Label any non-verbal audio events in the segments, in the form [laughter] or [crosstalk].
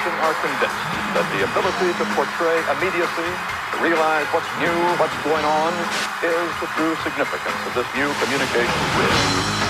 television are convinced that the ability to portray immediacy, to realize what's new, what's going on, is the true significance of this new communication bridge.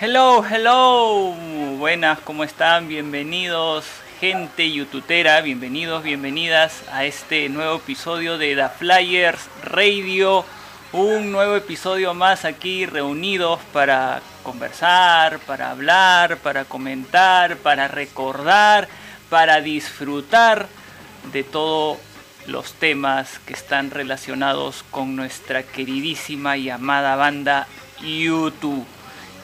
Hello, hello, buenas, ¿cómo están? Bienvenidos, gente youtubera, bienvenidos, bienvenidas a este nuevo episodio de The Flyers Radio. Un nuevo episodio más aquí reunidos para conversar, para hablar, para comentar, para recordar, para disfrutar de todos los temas que están relacionados con nuestra queridísima y amada banda YouTube.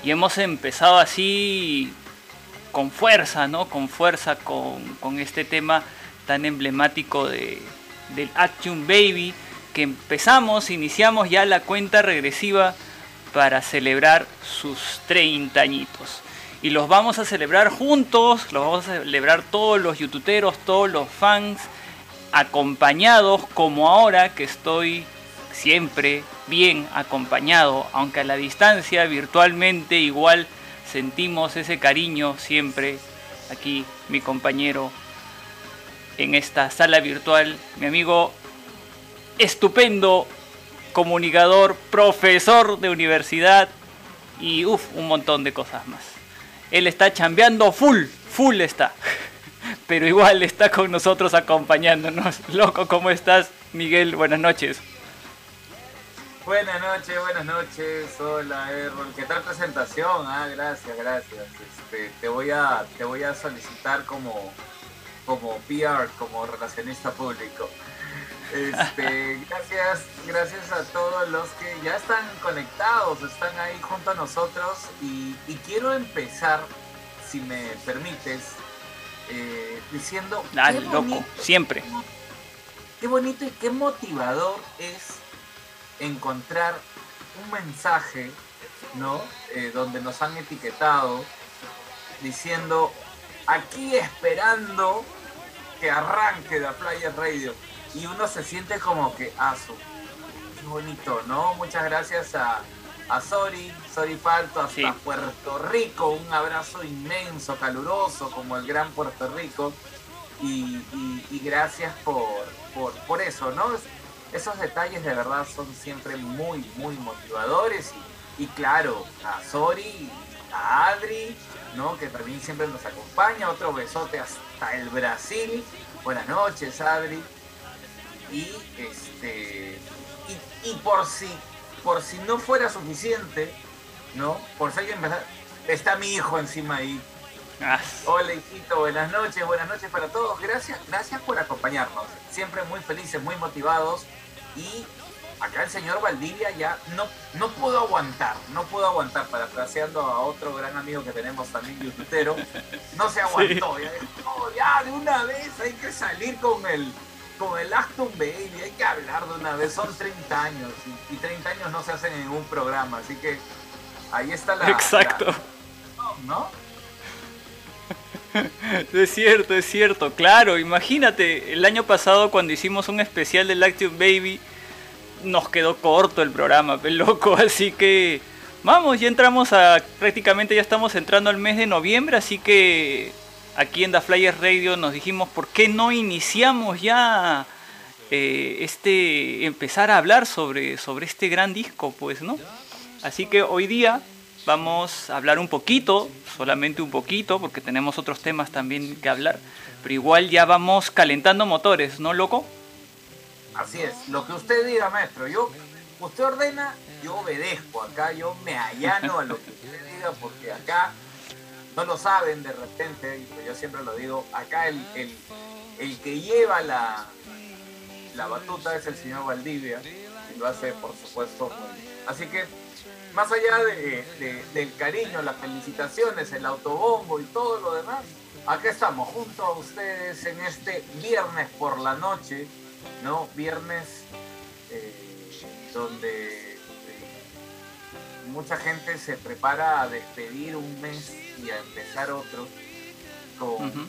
Y hemos empezado así con fuerza, ¿no? Con fuerza con, este tema tan emblemático de, del Action Baby, que empezamos, iniciamos ya la cuenta regresiva para celebrar sus 30 añitos. Y los vamos a celebrar juntos, los vamos a celebrar todos los youtuberos, todos los fans, acompañados como ahora que estoy siempre bien acompañado, aunque a la distancia, virtualmente, igual sentimos ese cariño siempre. Aquí mi compañero en esta sala virtual, mi amigo estupendo, comunicador, profesor de universidad y uff, un montón de cosas más. Él está chambeando full, full está. [laughs] Pero igual está con nosotros acompañándonos. [laughs] Loco, ¿cómo estás, Miguel? Buenas noches. Buenas noches, buenas noches. Hola, Errol. ¿Qué tal presentación? Ah, gracias, gracias. Este, te voy a te voy a solicitar como como PR, como relacionista público. Este, [laughs] gracias, gracias a todos los que ya están conectados, están ahí junto a nosotros y, quiero empezar, si me permites, eh, diciendo... Dale, loco, siempre. Qué bonito y qué motivador es encontrar un mensaje, ¿no? Eh, donde nos han etiquetado diciendo, aquí esperando que arranque la Playa Radio. Y uno se siente como que, ah, qué bonito, ¿no? Muchas gracias a, a Sori, Sori Falto, hasta Puerto Rico. Un abrazo inmenso, caluroso, como el gran Puerto Rico. Y, gracias por, por, por, eso, ¿no? Esos detalles de verdad son siempre muy, muy motivadores. Y, claro, a Sori, a Adri, ¿no? que también siempre nos acompaña. Otro besote hasta el Brasil. Buenas noches, Adri. Y este. Y, por si por si no fuera suficiente, ¿no? Por si alguien está mi hijo encima ahí. Hola hijito, buenas noches, buenas noches para todos. Gracias, gracias por acompañarnos. Siempre muy felices, muy motivados y acá el señor Valdivia ya no, no pudo aguantar, no pudo aguantar, para parafraseando a otro gran amigo que tenemos también, youtubero, no se aguantó, ya, de una vez hay que salir con el, con el Aston Baby, hay que hablar de una vez, son 30 años y, 30 años no se hacen en ningún programa, así que ahí está la... Exacto. ¿No? [laughs] Es cierto, es cierto, claro, imagínate, el año pasado cuando hicimos un especial del Active Baby, nos quedó corto el programa, loco, [laughs] así que vamos, ya entramos a, prácticamente ya estamos entrando al mes de noviembre, así que aquí en The Flyers Radio nos dijimos, ¿por qué no iniciamos ya eh, este, empezar a hablar sobre, sobre este gran disco, pues, ¿no? Así que hoy día vamos a hablar un poquito, solamente un poquito, porque tenemos otros temas también que hablar, pero igual ya vamos calentando motores, ¿no, loco? Así es, lo que usted diga, maestro, yo, usted ordena, yo obedezco, acá yo me allano a lo que usted diga, porque acá no lo saben de repente, y pues yo siempre lo digo, acá el, el, que lleva la, la batuta es el señor Valdivia, y lo hace por supuesto Así que más allá de, del cariño, las felicitaciones, el autobombo y todo lo demás, acá estamos junto a ustedes en este viernes por la noche, ¿no? Viernes eh, donde eh, mucha gente se prepara a despedir un mes y a empezar otro.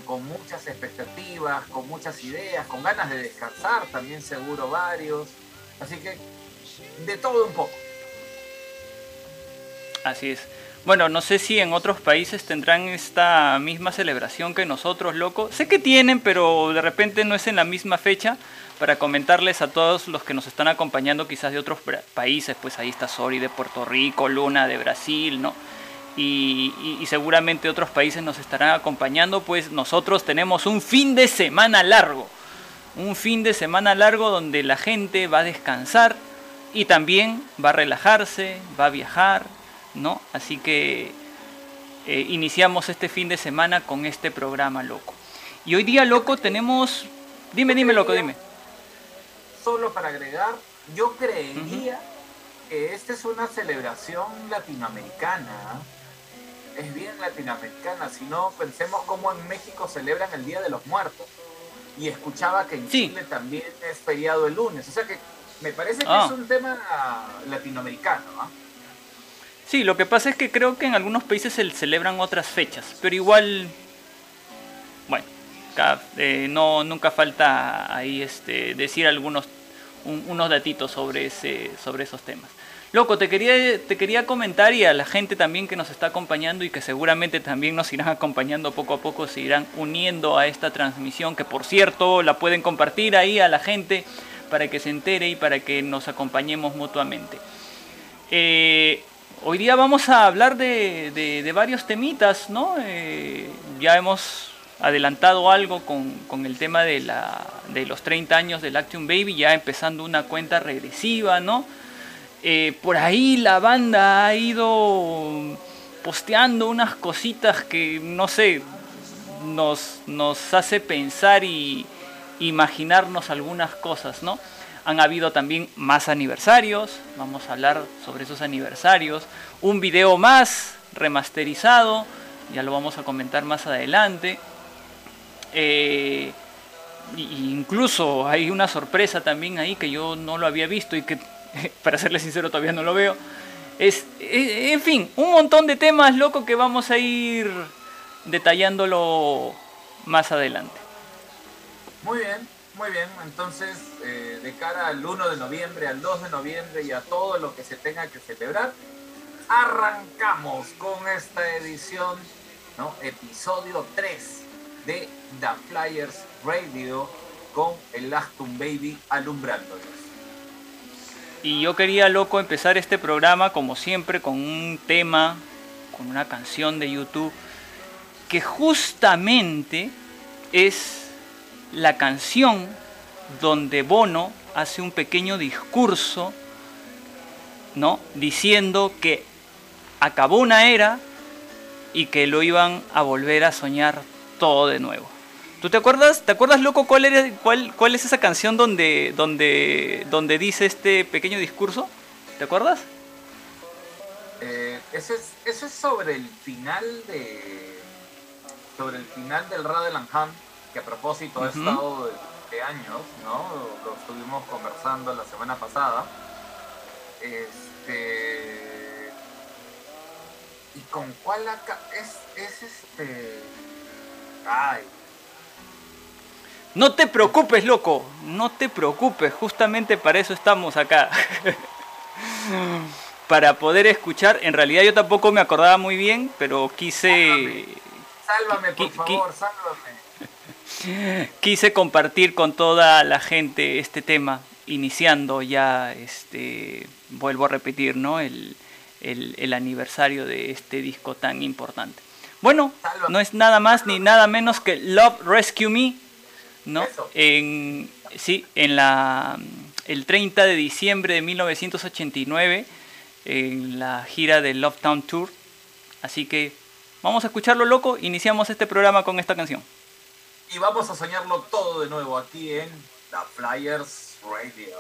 con, muchas expectativas, con muchas ideas, con ganas de descansar también seguro varios. Así que de todo un poco. Así es. Bueno, no sé si en otros países tendrán esta misma celebración que nosotros, loco. Sé que tienen, pero de repente no es en la misma fecha. Para comentarles a todos los que nos están acompañando quizás de otros países, pues ahí está Sori de Puerto Rico, Luna de Brasil, ¿no? Y, y, seguramente otros países nos estarán acompañando, pues nosotros tenemos un fin de semana largo. Un fin de semana largo donde la gente va a descansar y también va a relajarse, va a viajar, ¿no? Así que eh, iniciamos este fin de semana con este programa, loco. Y hoy día, loco, tenemos... Dime, dime, loco, dime. Solo para agregar, yo creería que esta es una celebración latinoamericana. Es bien latinoamericana, si no pensemos cómo en México celebran el Día de los Muertos. Y escuchaba que en Chile también es feriado el lunes. O sea que me parece que ah. es un tema latinoamericano. ¿ah? Sí, lo que pasa es que creo que en algunos países se celebran otras fechas, pero igual, bueno, eh, no nunca falta ahí este, decir algunos unos datitos sobre ese sobre esos temas. Loco, te quería, te quería comentar y a la gente también que nos está acompañando y que seguramente también nos irán acompañando poco a poco, se irán uniendo a esta transmisión, que por cierto la pueden compartir ahí a la gente para que se entere y para que nos acompañemos mutuamente. Eh, Hoy día vamos a hablar de, varios temitas, ¿no? Eh, ya hemos adelantado algo con, el tema de, los 30 años del Action Baby, ya empezando una cuenta regresiva, ¿no? Eh, por ahí la banda ha ido posteando unas cositas que, no sé, nos, nos hace pensar y imaginarnos algunas cosas, ¿no? Han habido también más aniversarios, vamos a hablar sobre esos aniversarios. Un video más remasterizado, ya lo vamos a comentar más adelante. Eh, incluso hay una sorpresa también ahí que yo no lo había visto y que, [laughs] para serle sincero, todavía no lo veo. Es, eh, en fin, un montón de temas, loco, que vamos a ir detallándolo más adelante. Muy bien. Muy bien, entonces eh, de cara al 1 de noviembre, al 2 de noviembre y a todo lo que se tenga que celebrar, arrancamos con esta edición, ¿no? episodio 3 de The Flyers Radio con el Aston Baby alumbrándonos. Y yo quería, loco, empezar este programa como siempre con un tema, con una canción de YouTube que justamente es la canción donde Bono hace un pequeño discurso, ¿no? Diciendo que acabó una era y que lo iban a volver a soñar todo de nuevo. ¿Tú te acuerdas? ¿Te acuerdas, loco, cuál, era, cuál, cuál es esa canción donde, donde, donde dice este pequeño discurso? ¿Te acuerdas? Eh, es, es sobre el final de. Sobre el final del Radeland que a propósito ha estado de, años, ¿no? Lo, estuvimos conversando la semana pasada. Este. ¿Y con cuál acá? Es, es este. Ay. No te preocupes, loco. No te preocupes. Justamente para eso estamos acá. [laughs] para poder escuchar. En realidad yo tampoco me acordaba muy bien, pero quise. Sálvame, por favor, sálvame. Quise compartir con toda la gente este tema, iniciando ya, este, vuelvo a repetir, ¿no? El, aniversario de este disco tan importante. Bueno, no es nada más ni nada menos que Love Rescue Me, ¿no? En, sí, en la, el 30 de diciembre de 1989, en la gira de Love Town Tour. Así que vamos a escucharlo loco, iniciamos este programa con esta canción y vamos a soñarlo todo de nuevo aquí en The Flyers Radio.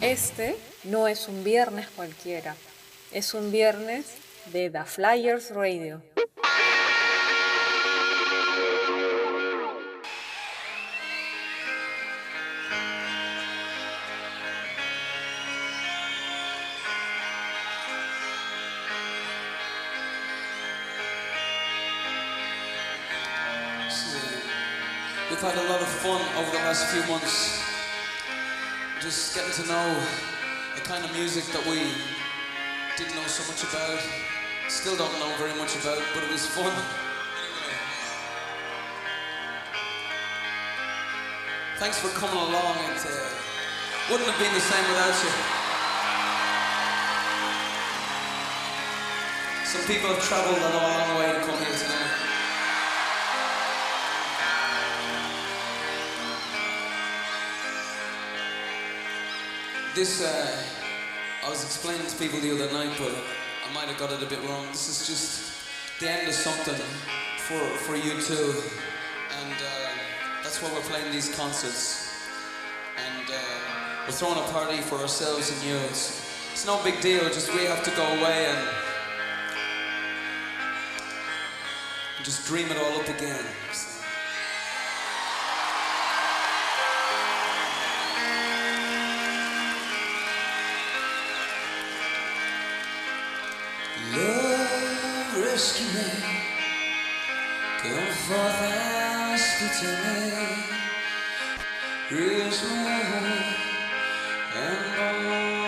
Este no es un viernes cualquiera, es un viernes de The Flyers Radio. Last few months. Just getting to know a kind of music that we didn't know so much about. Still don't know very much about, but it was fun. Thanks for coming along. It uh, wouldn't have been the same without you. Some people have travelled a long, long way to come here tonight. This, uh, I was explaining to people the other night, but I might have got it a bit wrong. This is just the end of something for, for you too. And uh, that's why we're playing these concerts. And uh, we're throwing a party for ourselves and you. It's, it's no big deal, just we have to go away and just dream it all up again. So. Love, rescue me. Come forth and speak to me. Raise my heart and all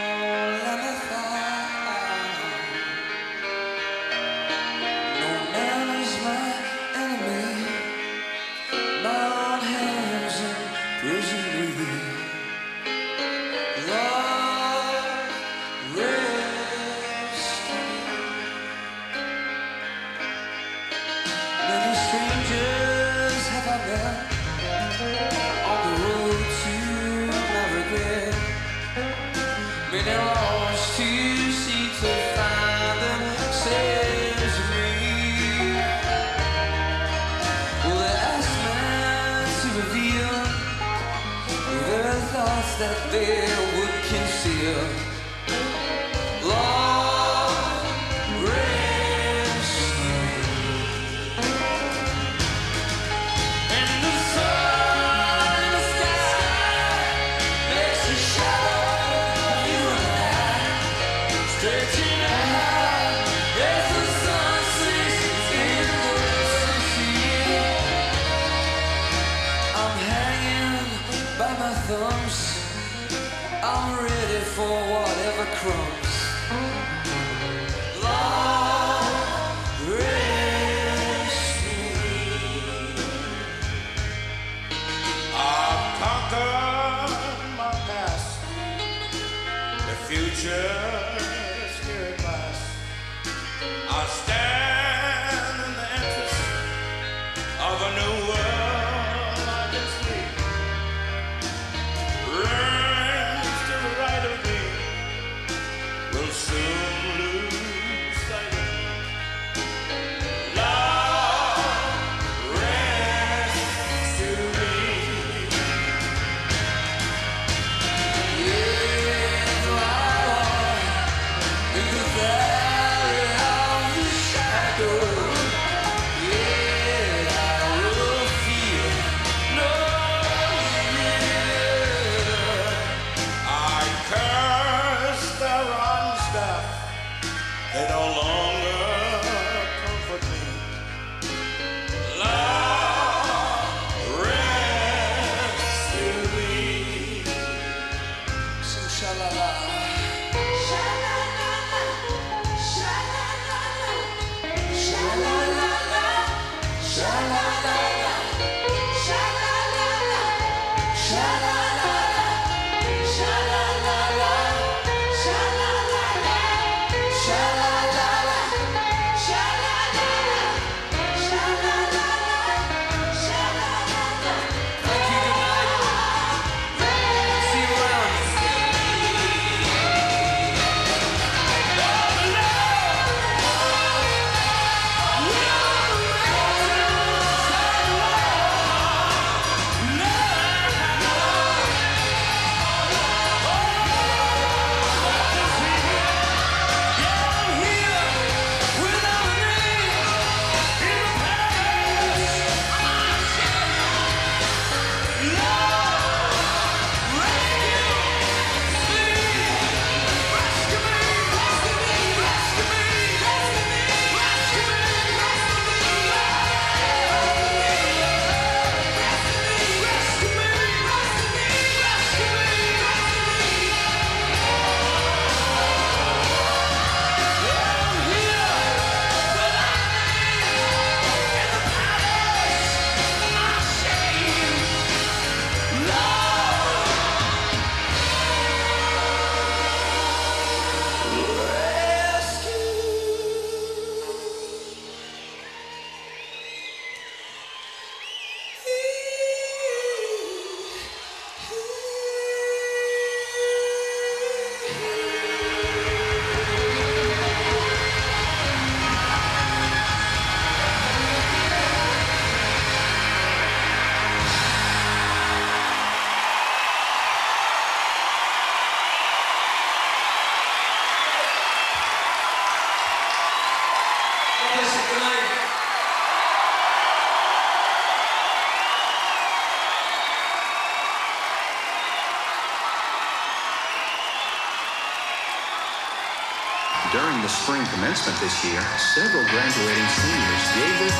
spring commencement this year, several graduating seniors gave their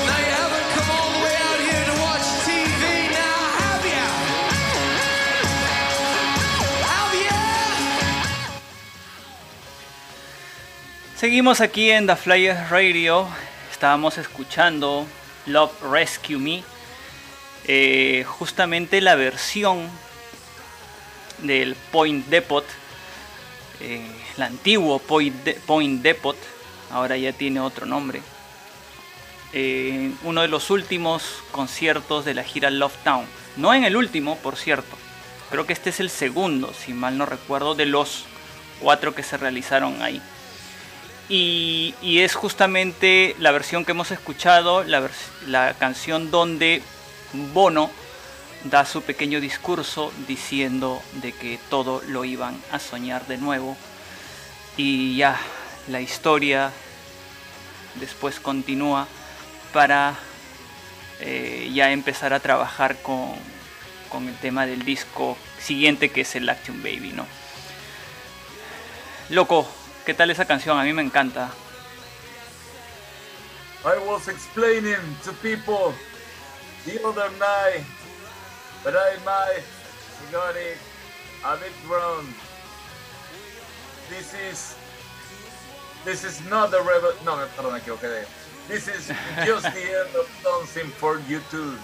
Now you haven't come all the way out here to watch TV now, have ya? Have ya? Seguimos aquí en The Flyers Radio. Estábamos escuchando Love Rescue Me. Eh, justamente la versión del Point Depot. eh, el antiguo Point, Point Depot. Ahora ya tiene otro nombre. Eh, uno de los últimos conciertos de la gira Love Town. No en el último, por cierto. Creo que este es el segundo, si mal no recuerdo, de los cuatro que se realizaron ahí. Y, es justamente la versión que hemos escuchado, la canción donde Bono da su pequeño discurso diciendo de que todo lo iban a soñar de nuevo. Y ya la historia después continúa para eh, ya empezar a trabajar con, con el tema del disco siguiente que es el Action Baby, ¿no? Loco, ¿qué tal esa canción? A mí me encanta. I was explaining to people the other night, but I might got it a bit wrong. This is this is not the rebel. No, perdón, me equivoqué de. This is just the end of something for you too,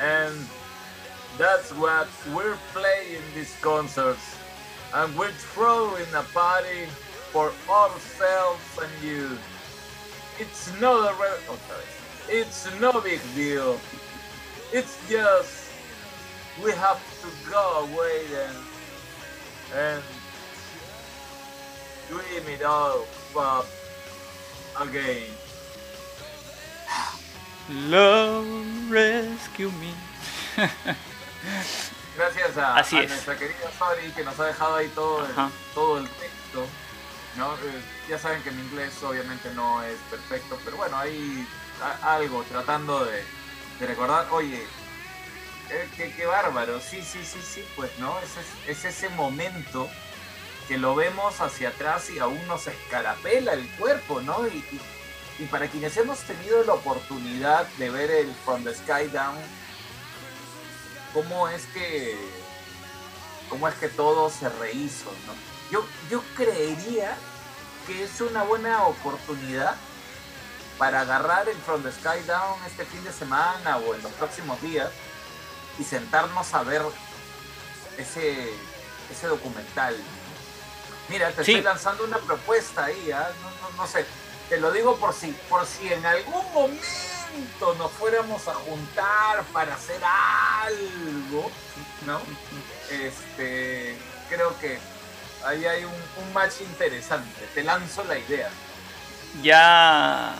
and that's what we're playing these concerts, and we're throwing a party for ourselves and you. It's not a re- oh, sorry. It's no big deal. It's just we have to go away and and dream it all up again. Love Rescue Me. Gracias a, Así a es. nuestra querida Sori que nos ha dejado ahí todo el, todo el texto. ¿no? Eh, ya saben que mi inglés obviamente no es perfecto, pero bueno, ahí algo tratando de, recordar, oye, eh, qué, bárbaro, sí, sí, sí, sí, pues no, es, es, es ese momento que lo vemos hacia atrás y aún nos escarapela el cuerpo, ¿no? Y, y- y para quienes hemos tenido la oportunidad de ver el From the Sky Down, cómo es que cómo es que todo se rehizo, ¿no? Yo, yo creería que es una buena oportunidad para agarrar el From the Sky Down este fin de semana o en los próximos días y sentarnos a ver ese, ese documental. Mira, te Sí. estoy lanzando una propuesta ahí, ¿ah? no, no- no sé, te lo digo por si, por si en algún momento nos fuéramos a juntar para hacer algo, ¿no? Este, creo que ahí hay un, un match interesante. Te lanzo la idea. Ya,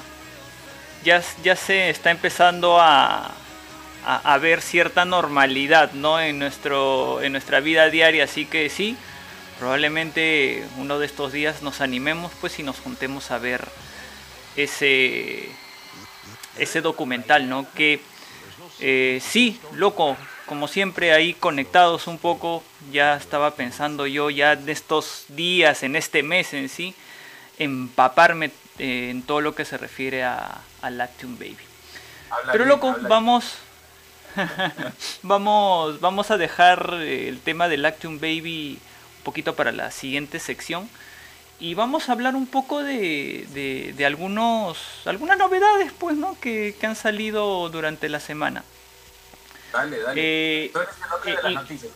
ya, ya se está empezando a, a, ver cierta normalidad ¿no? en, nuestro, en nuestra vida diaria, así que sí, probablemente uno de estos días nos animemos pues y nos juntemos a ver ese, ese documental, ¿no? Que eh, sí, loco, como siempre ahí conectados un poco, ya estaba pensando yo ya de estos días, en este mes en sí, empaparme eh, en todo lo que se refiere a, a Lactium Baby. Habla Pero bien, loco, vamos, [laughs] vamos, vamos a dejar eh, el tema del Lactium Baby un poquito para la siguiente sección y vamos a hablar un poco de, de, de algunos, algunas novedades, pues, ¿no? Que, que han salido durante la semana. Dale, dale. Eh, Tú eres el de las noticias.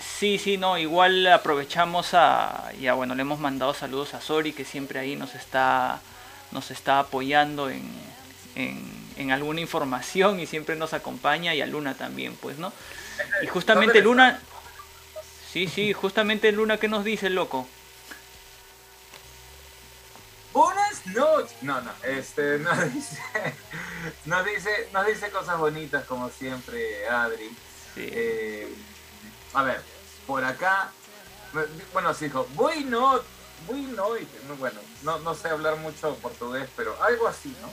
Sí, sí, no, igual aprovechamos a, ya bueno, le hemos mandado saludos a Sori que siempre ahí nos está, nos está apoyando en, en, en alguna información y siempre nos acompaña y a Luna también, pues, ¿no? Y justamente ¿Dónde Luna, sí, sí, justamente Luna, ¿qué nos dice, loco? Buenas noches. No, no, este, [laughs] nos dice, nos dice, nos dice cosas bonitas como siempre, Adri. Sí. Eh, a ver, por acá, bueno, sí dijo, bueno, bueno, y- no, bueno, no, no sé hablar mucho portugués, pero algo así, ¿no?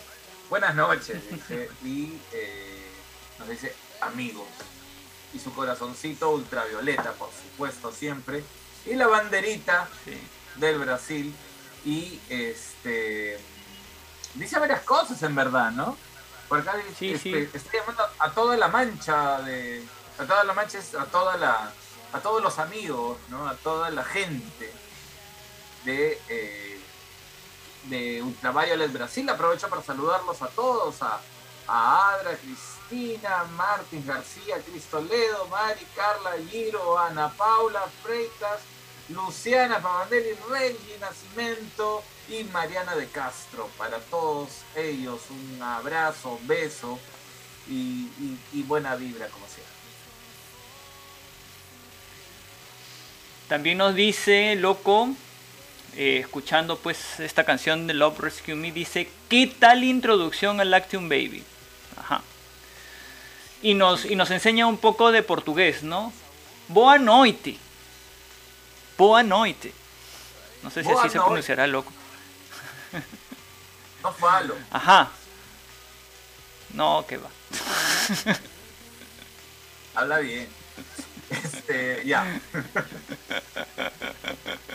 Buenas noches, dice, y eh, nos dice, amigos. Y su corazoncito ultravioleta, por supuesto, siempre. Y la banderita Sí. del Brasil. Y este dice varias cosas en verdad, ¿no? Por acá Sí, este, sí. está llamando a toda la mancha de. A toda la mancha es a a todos los amigos, ¿no? A toda la gente de, eh, de Ultraviolet Brasil. Aprovecho para saludarlos a todos, a, a Adra, Cristina, Martín García, Cris Toledo, Mari, Carla, Giro, Ana Paula, Freitas, Luciana Pavandelli, Reggie Nacimento y Mariana de Castro. Para todos ellos un abrazo, beso y, y- y buena vibra como siempre. También nos dice, loco, eh, escuchando pues esta canción de Love Rescue Me, dice, ¿qué tal introducción al Lactium Baby? Ajá. Y nos, y nos enseña un poco de portugués, ¿no? Boa noite. Boa noite. No sé si Boa así se pronunciará, loco. No falo. Ajá. No, que va. Habla bien. Este, ya. [laughs]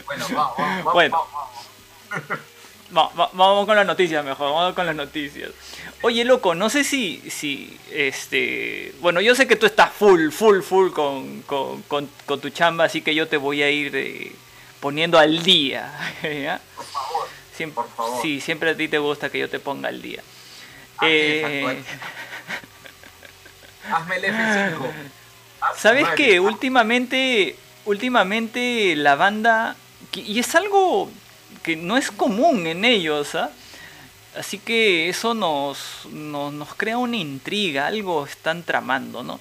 Bueno, vamos, vamos, Bueno. vamos, vamos. Va- va- vamos con las noticias mejor, vamos con las noticias. Oye, loco, no sé si, si, este, bueno, yo sé que tú estás full, full, full con, con, con- con tu chamba, así que yo te voy a ir eh, poniendo al día. [laughs] ¿ya? Por favor. Siem- Por favor. Sí, siempre a ti te gusta que yo te ponga al día. Hazme Eh, el [laughs] F5. ¿Sabes qué? Últimamente, últimamente la banda, y es algo que no es común en ellos, ¿ah? Así que eso nos, nos, nos crea una intriga, algo están tramando, ¿no?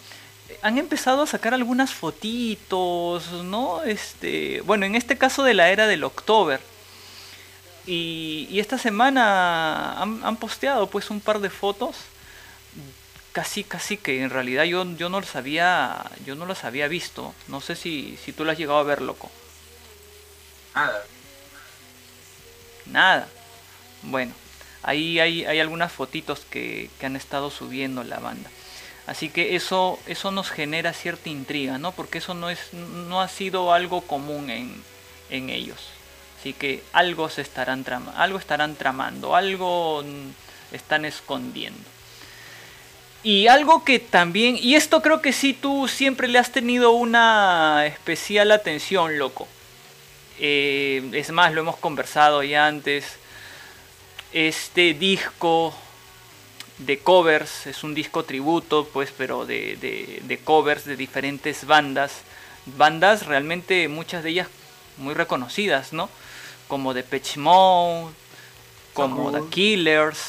Han empezado a sacar algunas fotitos, ¿no? Este, bueno, en este caso de la era del October. Y, y esta semana han, han posteado pues un par de fotos casi casi que en realidad yo, yo no los había yo no los había visto. No sé si, si tú lo has llegado a ver loco. Nada. nada. Bueno ahí hay, hay algunas fotitos que, que han estado subiendo la banda. Así que eso eso nos genera cierta intriga no porque eso no es no ha sido algo común en, en ellos. Así que algo se estarán trama, algo estarán tramando algo están escondiendo Y algo que también, y esto creo que sí tú siempre le has tenido una especial atención, loco. Eh, es más, lo hemos conversado ya antes. Este disco de covers es un disco tributo, pues, pero de, de- de covers de diferentes bandas. Bandas realmente, muchas de ellas muy reconocidas, ¿no? Como The Mode, como The. Killers,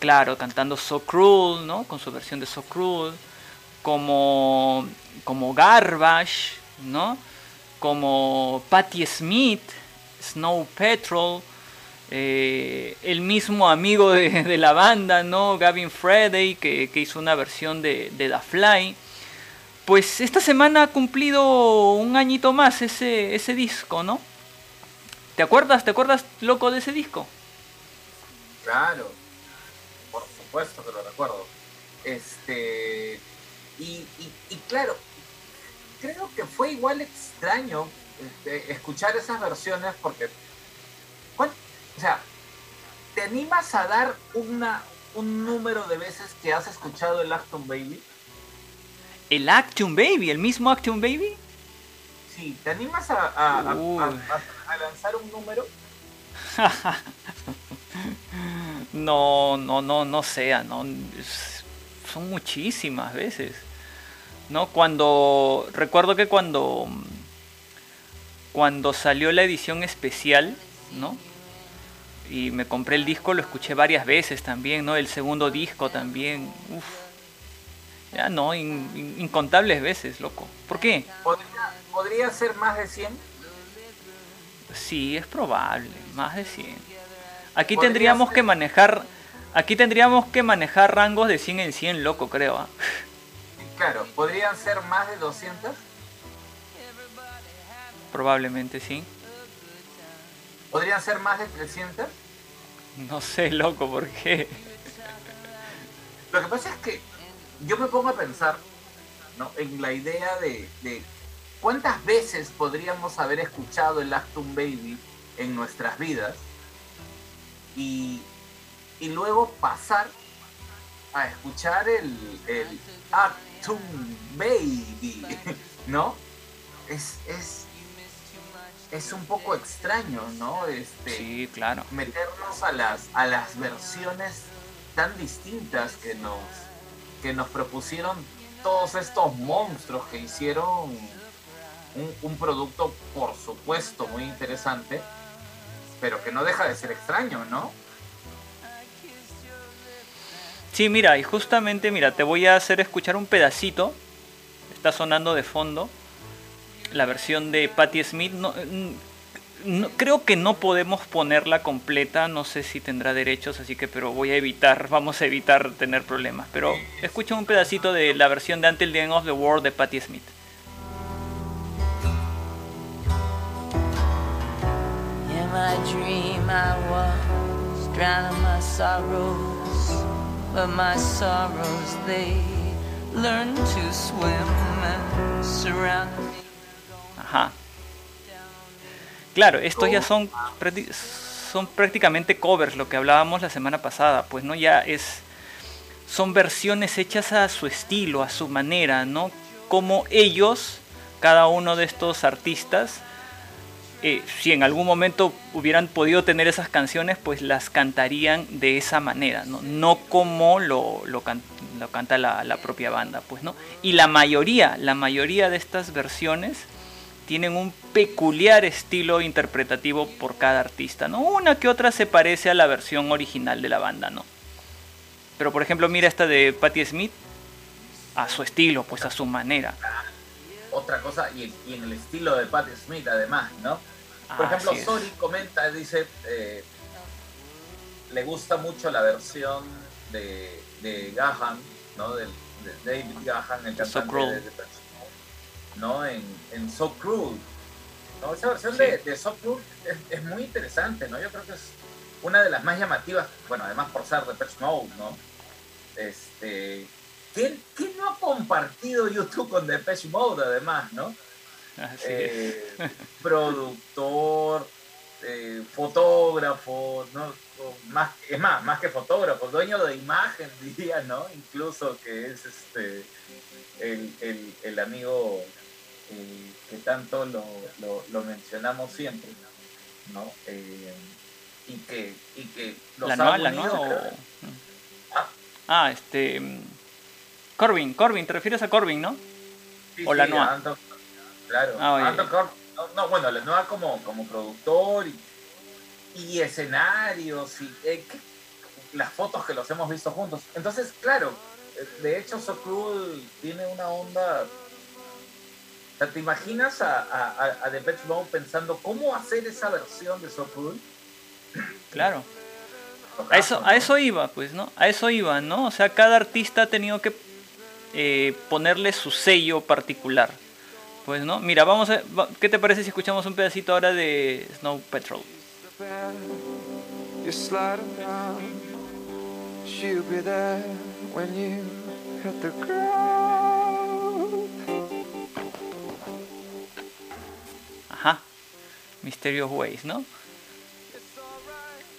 claro, cantando So Cruel, ¿no? Con su versión de So Cruel, como, como Garbage, ¿no? Como Patti Smith, Snow Patrol, eh, el mismo amigo de, de la banda, ¿no? Gavin Friday, que, que hizo una versión de, de The Fly. Pues esta semana ha cumplido un añito más ese, ese disco, ¿no? ¿Te acuerdas? ¿Te acuerdas, loco, de ese disco? Claro, supuesto que lo recuerdo. Este, y, y- y claro, creo que fue igual extraño este, escuchar esas versiones porque, ¿cuán- o sea, ¿te animas a dar una, un número de veces que has escuchado el Acton Baby? El Action Baby, el mismo Action Baby. Sí, ¿te animas a, a- a- Uy. a- a- a lanzar un número? [laughs] No, no, no, no sea, no. son muchísimas veces. ¿No? Cuando. Recuerdo que cuando. Cuando salió la edición especial, ¿no? Y me compré el disco, lo escuché varias veces también, ¿no? El segundo disco también. Uf. Ya no, in- in- incontables veces, loco. ¿Por qué? ¿Podría, podría ser más de 100? Sí, es probable, más de 100. Aquí tendríamos ser. que manejar aquí tendríamos que manejar rangos de 100 en 100, loco, creo. ¿ah? [laughs] Claro, ¿podrían ser más de 200? Probablemente sí. ¿Podrían ser más de 300? No sé, loco, ¿por qué? Lo que pasa es que yo me pongo a pensar ¿no? en la idea de, de cuántas veces podríamos haber escuchado el Actum Baby en nuestras vidas y, y luego pasar a escuchar el, el Actum Baby, [laughs] ¿no? Es, es, es un poco extraño, ¿no? Este, Sí, claro. meternos a las, a las versiones tan distintas que nos, que nos propusieron todos estos monstruos que hicieron un, un producto, por supuesto, muy interesante, pero que no deja de ser extraño, ¿no? Sí, mira, y justamente, mira, te voy a hacer escuchar un pedacito. Está sonando de fondo. La versión de Patti Smith. No, mm, no- creo que no podemos ponerla completa. No sé si tendrá derechos, así que, pero voy a evitar, [laughs] vamos a evitar tener problemas. Pero escucha un pedacito de la versión de Until the End of the World de Patti Smith. My dream, I was drowning my sorrows, but my sorrows they learned to swim and surround me. Ajá. Claro, estos ya son, son prácticamente covers, lo que hablábamos la semana pasada, pues no ya es son versiones hechas a su estilo, a su manera, ¿no? Como ellos, cada uno de estos artistas, eh, si en algún momento hubieran podido tener esas canciones, pues las cantarían de esa manera, no, no como lo, lo, can- lo canta la, la propia banda, pues, ¿no? Y la mayoría, la mayoría de estas versiones tienen un peculiar estilo interpretativo por cada artista, ¿no? Una que otra se parece a la versión original de la banda, ¿no? Pero por ejemplo, mira esta de Patti Smith, a su estilo, pues a su manera. Otra cosa, y, y en el estilo de Patti Smith además, ¿no? Por Así ejemplo. Sori comenta, dice, eh, le gusta mucho la versión de, de Gahan, ¿no? De David Gahan, el So cantante Cruel. de Mode, ¿no? En, en So Cruel. ¿no? Esa versión Sí. de, de So Cruel es, es muy interesante, ¿no? Yo creo que es una de las más llamativas, bueno, además por ser Depeche Mode, ¿no? Este, ¿quién, quién no ha compartido YouTube con Depeche Mode, además, ¿no? Así es. eh, [laughs] productor, eh, fotógrafo, ¿no? Más, es más, más que fotógrafo, dueño de imagen, [laughs] diría, ¿no? Incluso que es este el, el- el amigo eh, que tanto lo, lo- lo mencionamos siempre, ¿no? Y que, y que los ¿La ha Noa, la o...? Ah. Ah, este... Corbin, Corbin, te refieres a Corbin, ¿no? Sí, o la sí, Noa. Anto- claro, Ah, oye. Anto Cor- no, no, bueno, la Noa como, como productor y, y escenarios y eh, las fotos que los hemos visto juntos. Entonces, claro, eh, de hecho, So Cruel tiene una onda. O sea, ¿Te imaginas a, a, a, a Depeche Mode pensando cómo hacer esa versión de So Cruel? [clears throat] Claro. A eso, a eso iba, pues, ¿no? A eso iba, ¿no? O sea, cada artista ha tenido que eh, ponerle su sello particular. Pues, ¿no? Mira, vamos a... ¿Qué te parece si escuchamos un pedacito ahora de Snow Patrol? Ajá. Mysterious Ways, ¿no?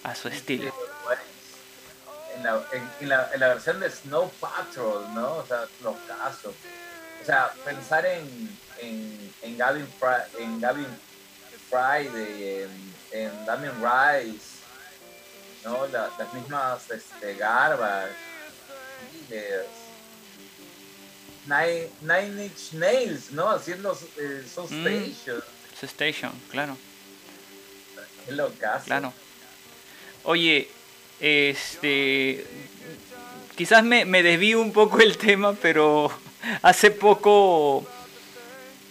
A su estilo. En la, en, en la, en la versión de Snow Patrol, ¿no? O sea, los casos. O sea, pensar en, en, Gavin Fry, en Gavin Friday, en, en Damien Rice, ¿no? La- las mismas este, Garbage, Killers, Nine, Nine Inch Nails, ¿no? Haciendo eh, Soul Mm. Station. Su Station, claro. Qué locazo. Claro. Oye, este. Quizás me, me desvío un poco el tema, pero hace poco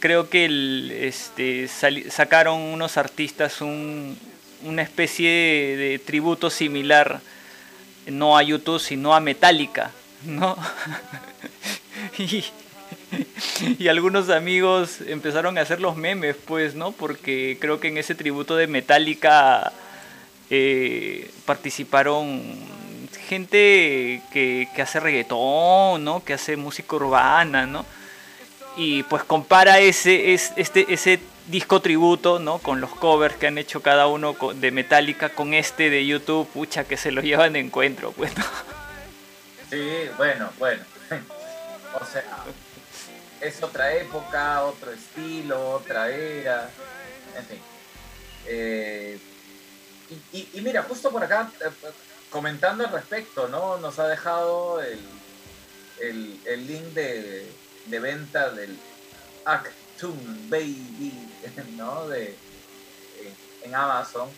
creo que este, sacaron unos artistas un, una especie de, tributo similar, no a YouTube, sino a Metallica, ¿no? [laughs] y algunos amigos empezaron a hacer los memes, pues, ¿no? Porque creo que en ese tributo de Metallica eh, participaron gente que, que hace reggaetón, ¿no? Que hace música urbana, ¿no? Y pues compara ese, es, este, ese disco tributo, ¿no? Con los covers que han hecho cada uno de Metallica con este de YouTube, pucha, que se lo llevan de encuentro, pues, ¿no? Sí, bueno, bueno. [laughs] o sea, es otra época, otro estilo, otra era, en fin. Eh, y, y- y mira, justo por acá, eh, comentando al respecto, ¿no? Nos ha dejado el, el, el link de, de venta del Actum Baby, [laughs] ¿no? De, eh, en Amazon,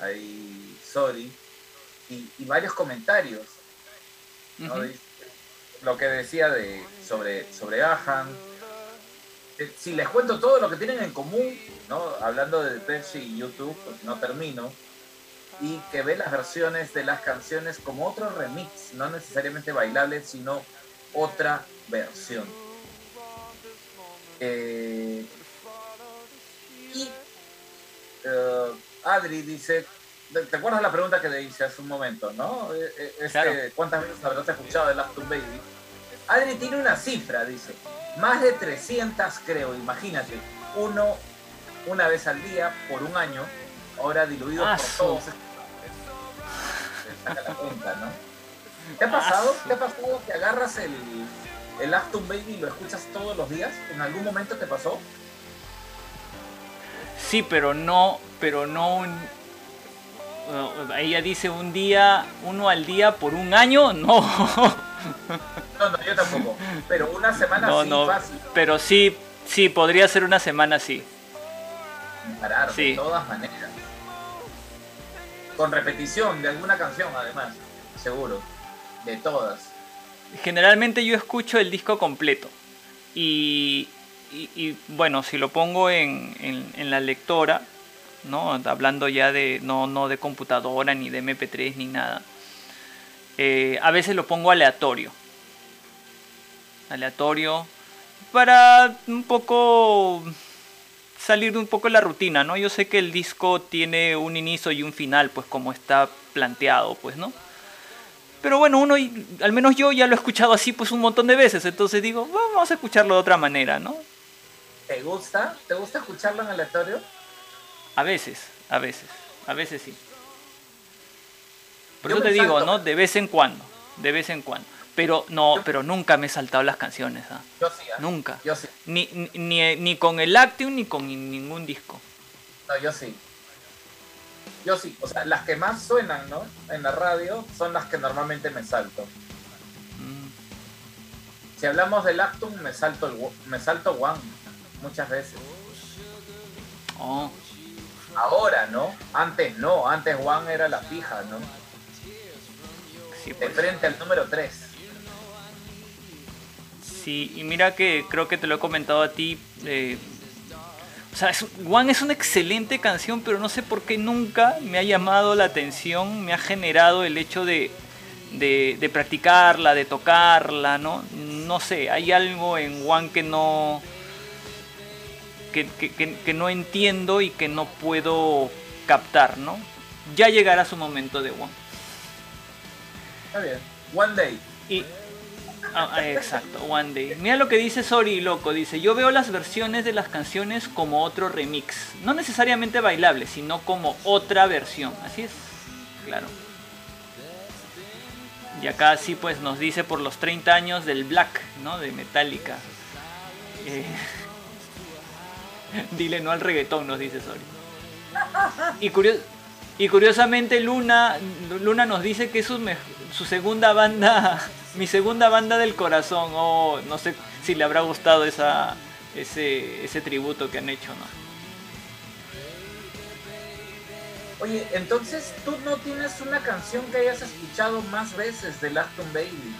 ahí, sorry, y, y varios comentarios. Lo que decía de, sobre, sobre Ahan. Eh, Si les cuento todo lo que tienen en común, ¿no? hablando de Pepsi y YouTube, pues no termino, y que ve las versiones de las canciones como otro remix, no necesariamente bailable, sino otra versión. Eh, y eh, Adri dice, ¿te acuerdas la pregunta que le hice hace un momento, no? Eh, este, Claro. ¿Cuántas veces habrás escuchado el After Baby? Adri tiene una cifra, dice, más de 300 creo, imagínate, uno una vez al día por un año, ahora diluido Ah, por todos. Saca la cuenta, ¿no? ¿Te ha pasado? Ah, ¿Te ha pasado que agarras el, el Baby y lo escuchas todos los días? ¿En algún momento te pasó? Sí, pero no, pero no un... uh, Ella dice un día, uno al día por un año, no. [laughs] No, no, yo tampoco. Pero una semana No, sí, no. fácil. Pero sí, sí, podría ser una semana parar, Sí. de todas maneras. Con repetición de alguna canción, además. Seguro. De todas. Generalmente yo escucho el disco completo. Y, y- bueno, si lo pongo en, en- la lectora, ¿no? Hablando ya de, no, no de computadora, ni de MP3, ni nada. eh, a veces lo pongo aleatorio. Aleatorio. Para un poco salir de un poco la rutina, ¿no? Yo sé que el disco tiene un inicio y un final, pues como está planteado, pues, ¿no? Pero bueno, uno, y- al menos yo ya lo he escuchado así pues un montón de veces, entonces digo, vamos a escucharlo de otra manera, ¿no? ¿Te gusta? ¿Te gusta escucharlo en aleatorio? A veces, a veces, a veces sí. Por Yo eso te digo, ¿no? De vez en cuando, de vez en cuando. Pero no, pero nunca me he saltado las canciones, ¿ah? Yo sí. ¿ah? Nunca. Yo sí. Ni, ni, ni- con el Actium ni con ningún disco. No, yo sí. Yo sí. O sea, las que más suenan, ¿no? En la radio son las que normalmente me salto. Mm, Si hablamos del Actum, me salto, el, me salto One muchas veces. Oh, Ahora, ¿no? Antes no. Antes One era la fija, ¿no? sí, De pues. frente al número 3. Sí, y mira que creo que te lo he comentado a ti. eh, o sea, es, One es una excelente canción, pero no sé por qué nunca me ha llamado la atención, me ha generado el hecho de, de, de practicarla, de tocarla, ¿no? No sé, hay algo en One que no. Que, que- que- que no entiendo y que no puedo captar, ¿no? Ya llegará su momento de One. Está bien. One Day. Y, ah, ah, exacto, One Day. Mira lo que dice Sori Loco, dice, yo veo las versiones de las canciones como otro remix, no necesariamente bailable, sino como otra versión, así es, claro. Y acá sí pues nos dice por los 30 años del Black, ¿no? De Metallica. Eh, [laughs] dile no al reggaetón, nos dice Sori. Y, curio- y curiosamente Luna, Luna nos dice que es su segunda banda, mi segunda banda del corazón. Oh, no sé si le habrá gustado esa, ese, ese tributo que han hecho, ¿no? Oye, entonces tú no tienes una canción que hayas escuchado más veces de Acton Baby.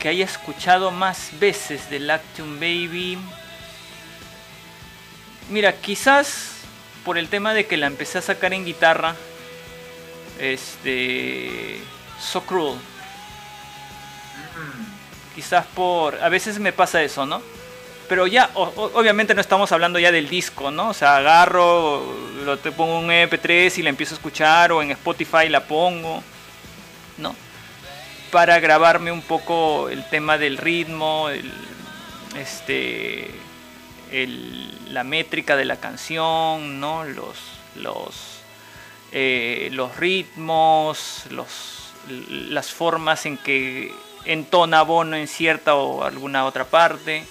Que haya escuchado más veces de Lactium Baby. Mira, quizás por el tema de que la empecé a sacar en guitarra. Este. So Cruel. Mm, quizás por a veces me pasa eso no pero ya o- o- obviamente no estamos hablando ya del disco no o sea agarro lo- te pongo un MP3 y la empiezo a escuchar o en Spotify la pongo, ¿no? Para grabarme un poco el tema del ritmo, el, este, el- la métrica de la canción, ¿no? Los, los, eh, los ritmos, los, las formas en que entona Bono en cierta o alguna otra parte.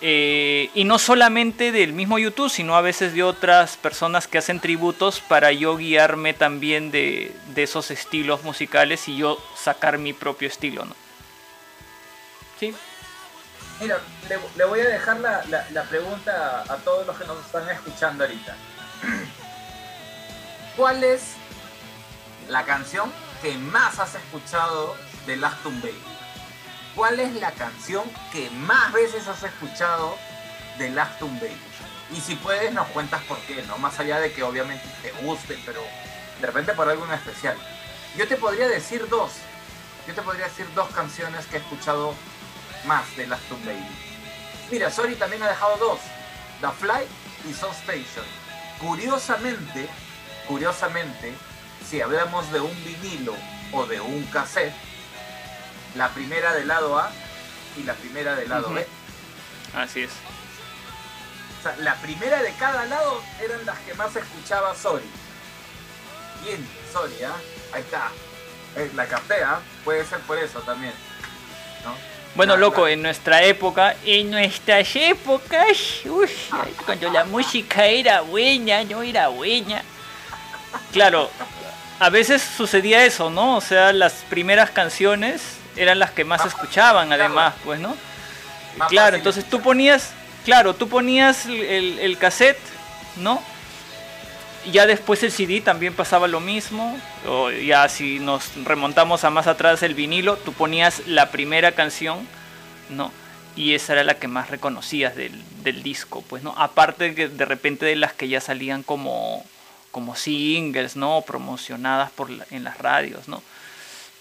Eh, y no solamente del mismo YouTube, sino a veces de otras personas que hacen tributos para yo guiarme también de, esos estilos musicales y yo sacar mi propio estilo, ¿no? Sí. Mira, le, voy a dejar la- la pregunta a todos los que nos están escuchando ahorita. ¿Cuál es la canción que más has escuchado de Lactum Baby? ¿Cuál es la canción que más veces has escuchado de Lactum Baby? Y si puedes nos cuentas por qué, ¿no? Más allá de que obviamente te guste, pero de repente por algo en especial. Yo te podría decir dos. Yo te podría decir dos canciones que he escuchado más de Lactum Baby. Mira, Sorry también ha dejado dos. The Fly y Soul Station. Curiosamente, curiosamente, si hablamos de un vinilo o de un cassette, la primera del lado A y la primera del lado. B. Así es. O sea, la primera de cada lado eran las que más escuchaba Sorry. Bien, Sorry, ¿ah? Ahí está. Eh, la capté, ¿ah? Puede ser por eso también. ¿no? Bueno, La- loco, la- en nuestra época, en nuestras épocas, uy, cuando la música era buena, no era buena. Claro, a veces sucedía eso, ¿no? O sea, las primeras canciones eran las que más escuchaban, además, pues, ¿no? Claro, entonces tú ponías, claro, tú ponías el, el- cassette, ¿no? Ya después el CD también pasaba lo mismo. O ya si nos remontamos a más atrás el vinilo, tú ponías la primera canción, ¿no? Y esa era la que más reconocías del, del disco, pues, ¿no? Aparte que de repente de las que ya salían como, como singles, ¿no? Promocionadas por la- en las radios, ¿no?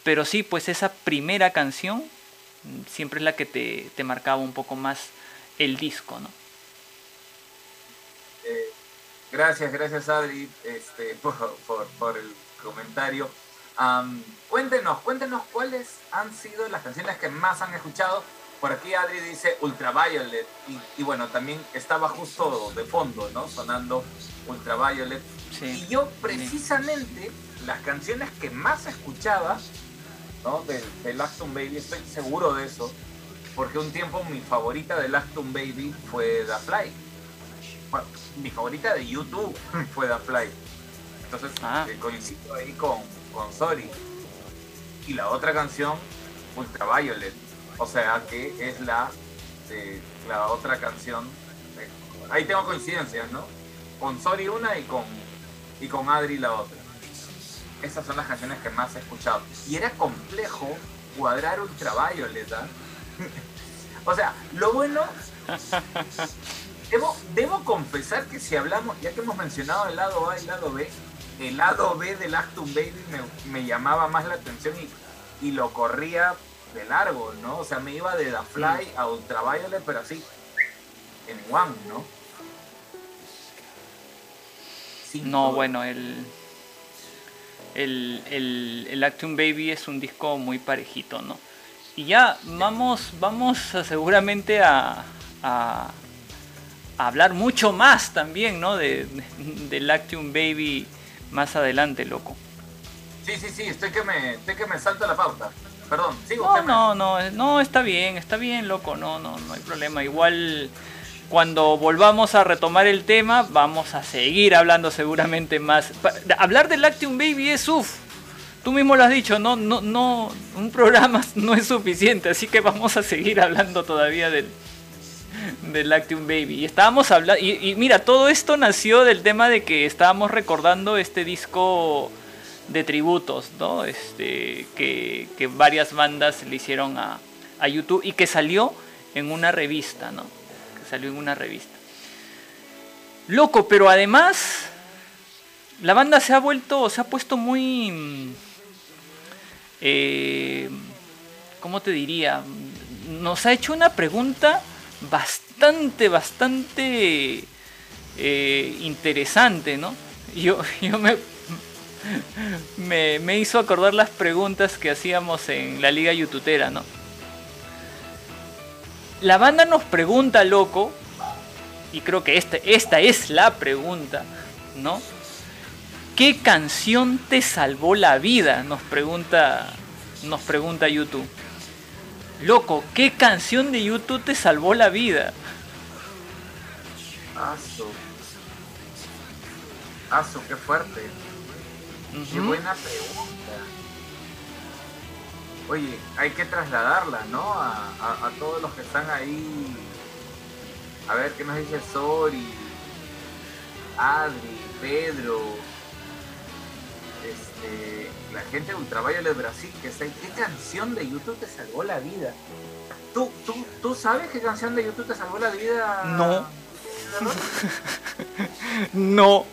Pero sí, pues esa primera canción siempre es la que te, te marcaba un poco más el disco, ¿no? Eh, gracias, gracias Adri este, [laughs] por, por- el comentario. Am, cuéntenos, cuéntenos cuáles han sido las canciones que más han escuchado. Por aquí Adri dice Ultraviolet y, y bueno, también estaba justo de fondo, ¿no? Sonando Ultraviolet. Sí. Y yo precisamente las canciones que más escuchaba, ¿no? De, de Baby, estoy seguro de eso, porque un tiempo mi favorita de Lactum Baby fue The Fly. Bueno, mi favorita de YouTube [laughs] fue The Fly. Entonces Ah. eh, coincido ahí con, con Sorry. Y la otra canción, Ultraviolet. O sea que es la, eh, la otra canción. eh, ahí tengo coincidencias, ¿no? Con Sorry una y con, y con Adri la otra. Esas son las canciones que más he escuchado. Y era complejo cuadrar Ultraviolet, ¿ah? [laughs] o sea, lo bueno Debo, debo confesar que si hablamos, ya que hemos mencionado el lado A y el lado B, el lado B del Actum Baby me, me llamaba más la atención y, y lo corría de largo, ¿no? O sea, me iba de The Fly a Ultraviolet, pero así, en one, ¿no? No, bueno, el, el, el, el Baby es un disco muy parejito, ¿no? Y ya vamos, vamos a seguramente a, a, a hablar mucho más también, ¿no? De, de- del Actum Baby más adelante, loco. Sí, sí, sí, estoy que me, estoy que me salto la pauta. Perdón, sigo. No, me- no, no, no, está bien, está bien, loco, no, no, no hay problema. Igual cuando volvamos a retomar el tema, vamos a seguir hablando seguramente más. Hablar del Lactium Baby es uff. Tú mismo lo has dicho, no, no, no, un programa [laughs] no es suficiente, así que vamos a seguir hablando todavía del, del Lactium Baby. Y estábamos hablando, y, y mira, todo esto nació del tema de que estábamos recordando este disco de tributos, ¿no? Este, que, que varias bandas le hicieron a, a YouTube y que salió en una revista, ¿no? Salió en una revista. Loco, pero además la banda se ha vuelto, se ha puesto muy, mm, eh, ¿cómo te diría? Nos ha hecho una pregunta bastante, bastante eh, interesante, ¿no? [laughs] Yo, yo me, me, hizo acordar las preguntas que hacíamos en la liga youtubera, ¿no? La banda nos pregunta, loco, y creo que esta, esta es la pregunta, ¿no? ¿Qué canción te salvó la vida? Nos pregunta, nos pregunta YouTube. Loco, ¿qué canción de YouTube te salvó la vida? Asu. Asu, qué fuerte. Qué buena pregunta. Oye, hay que trasladarla, ¿no? A, a- a todos los que están ahí. A ver qué nos dice Sori, Adri, Pedro, este, la gente de Ultraviolet Brasil que está ahí. ¿Qué canción de YouTube te salvó la vida? ¿Tú, tú, ¿Tú sabes qué canción de YouTube te salvó la vida? No. No,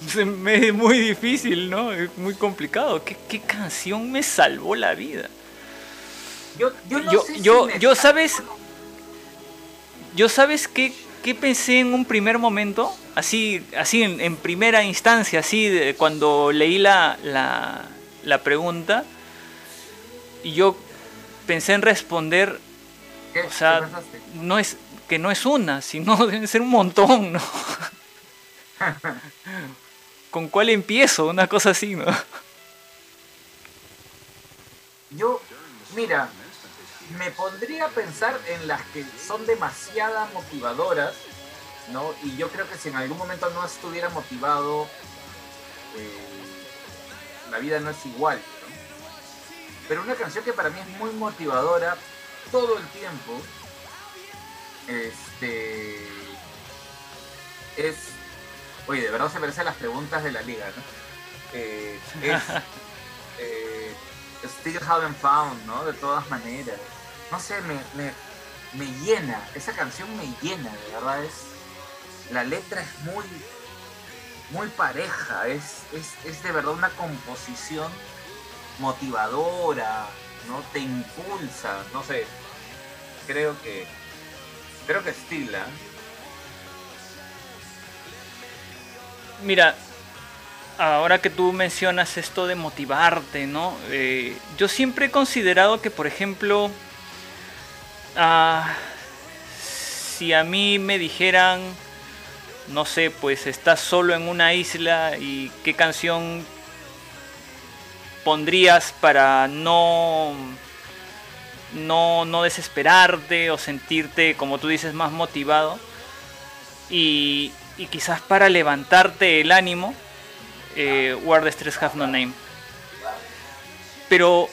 [laughs] es muy difícil, ¿no? Es muy complicado. ¿Qué, qué canción me salvó la vida? Yo, yo, no Yo, sé sabes, yo sabes qué, qué pensé en un primer momento, así, así en, en primera instancia, así de- cuando leí la, la, la pregunta, y yo pensé en responder, ¿Qué? o sea, no es que no es una, sino [laughs] deben ser un montón, ¿no? [laughs] ¿Con cuál empiezo? Una cosa así, ¿no? Yo, mira, me pondría a pensar en las que son demasiadas motivadoras, ¿no? Y yo creo que si en algún momento no estuviera motivado, eh, la vida no es igual, ¿no? Pero una canción que para mí es muy motivadora todo el tiempo, este, es, oye, de verdad se merecen las preguntas de la liga, ¿no? Eh, es [laughs] eh, Still Haven't Found, ¿no? De todas maneras. No sé, me, me, me llena, esa canción me llena, de verdad es. La letra es muy, muy pareja, es, es, es de verdad una composición motivadora, ¿no? Te impulsa, no sé. Creo que, creo que Still, ¿ah? Mira, ahora que tú mencionas esto de motivarte, ¿no? Eh, yo siempre he considerado que, por ejemplo, ah, si a mí me dijeran, no sé, pues estás solo en una isla y qué canción pondrías para no no no desesperarte o sentirte como tú dices más motivado y, y quizás para levantarte el ánimo eh, the Stress Have No Name pero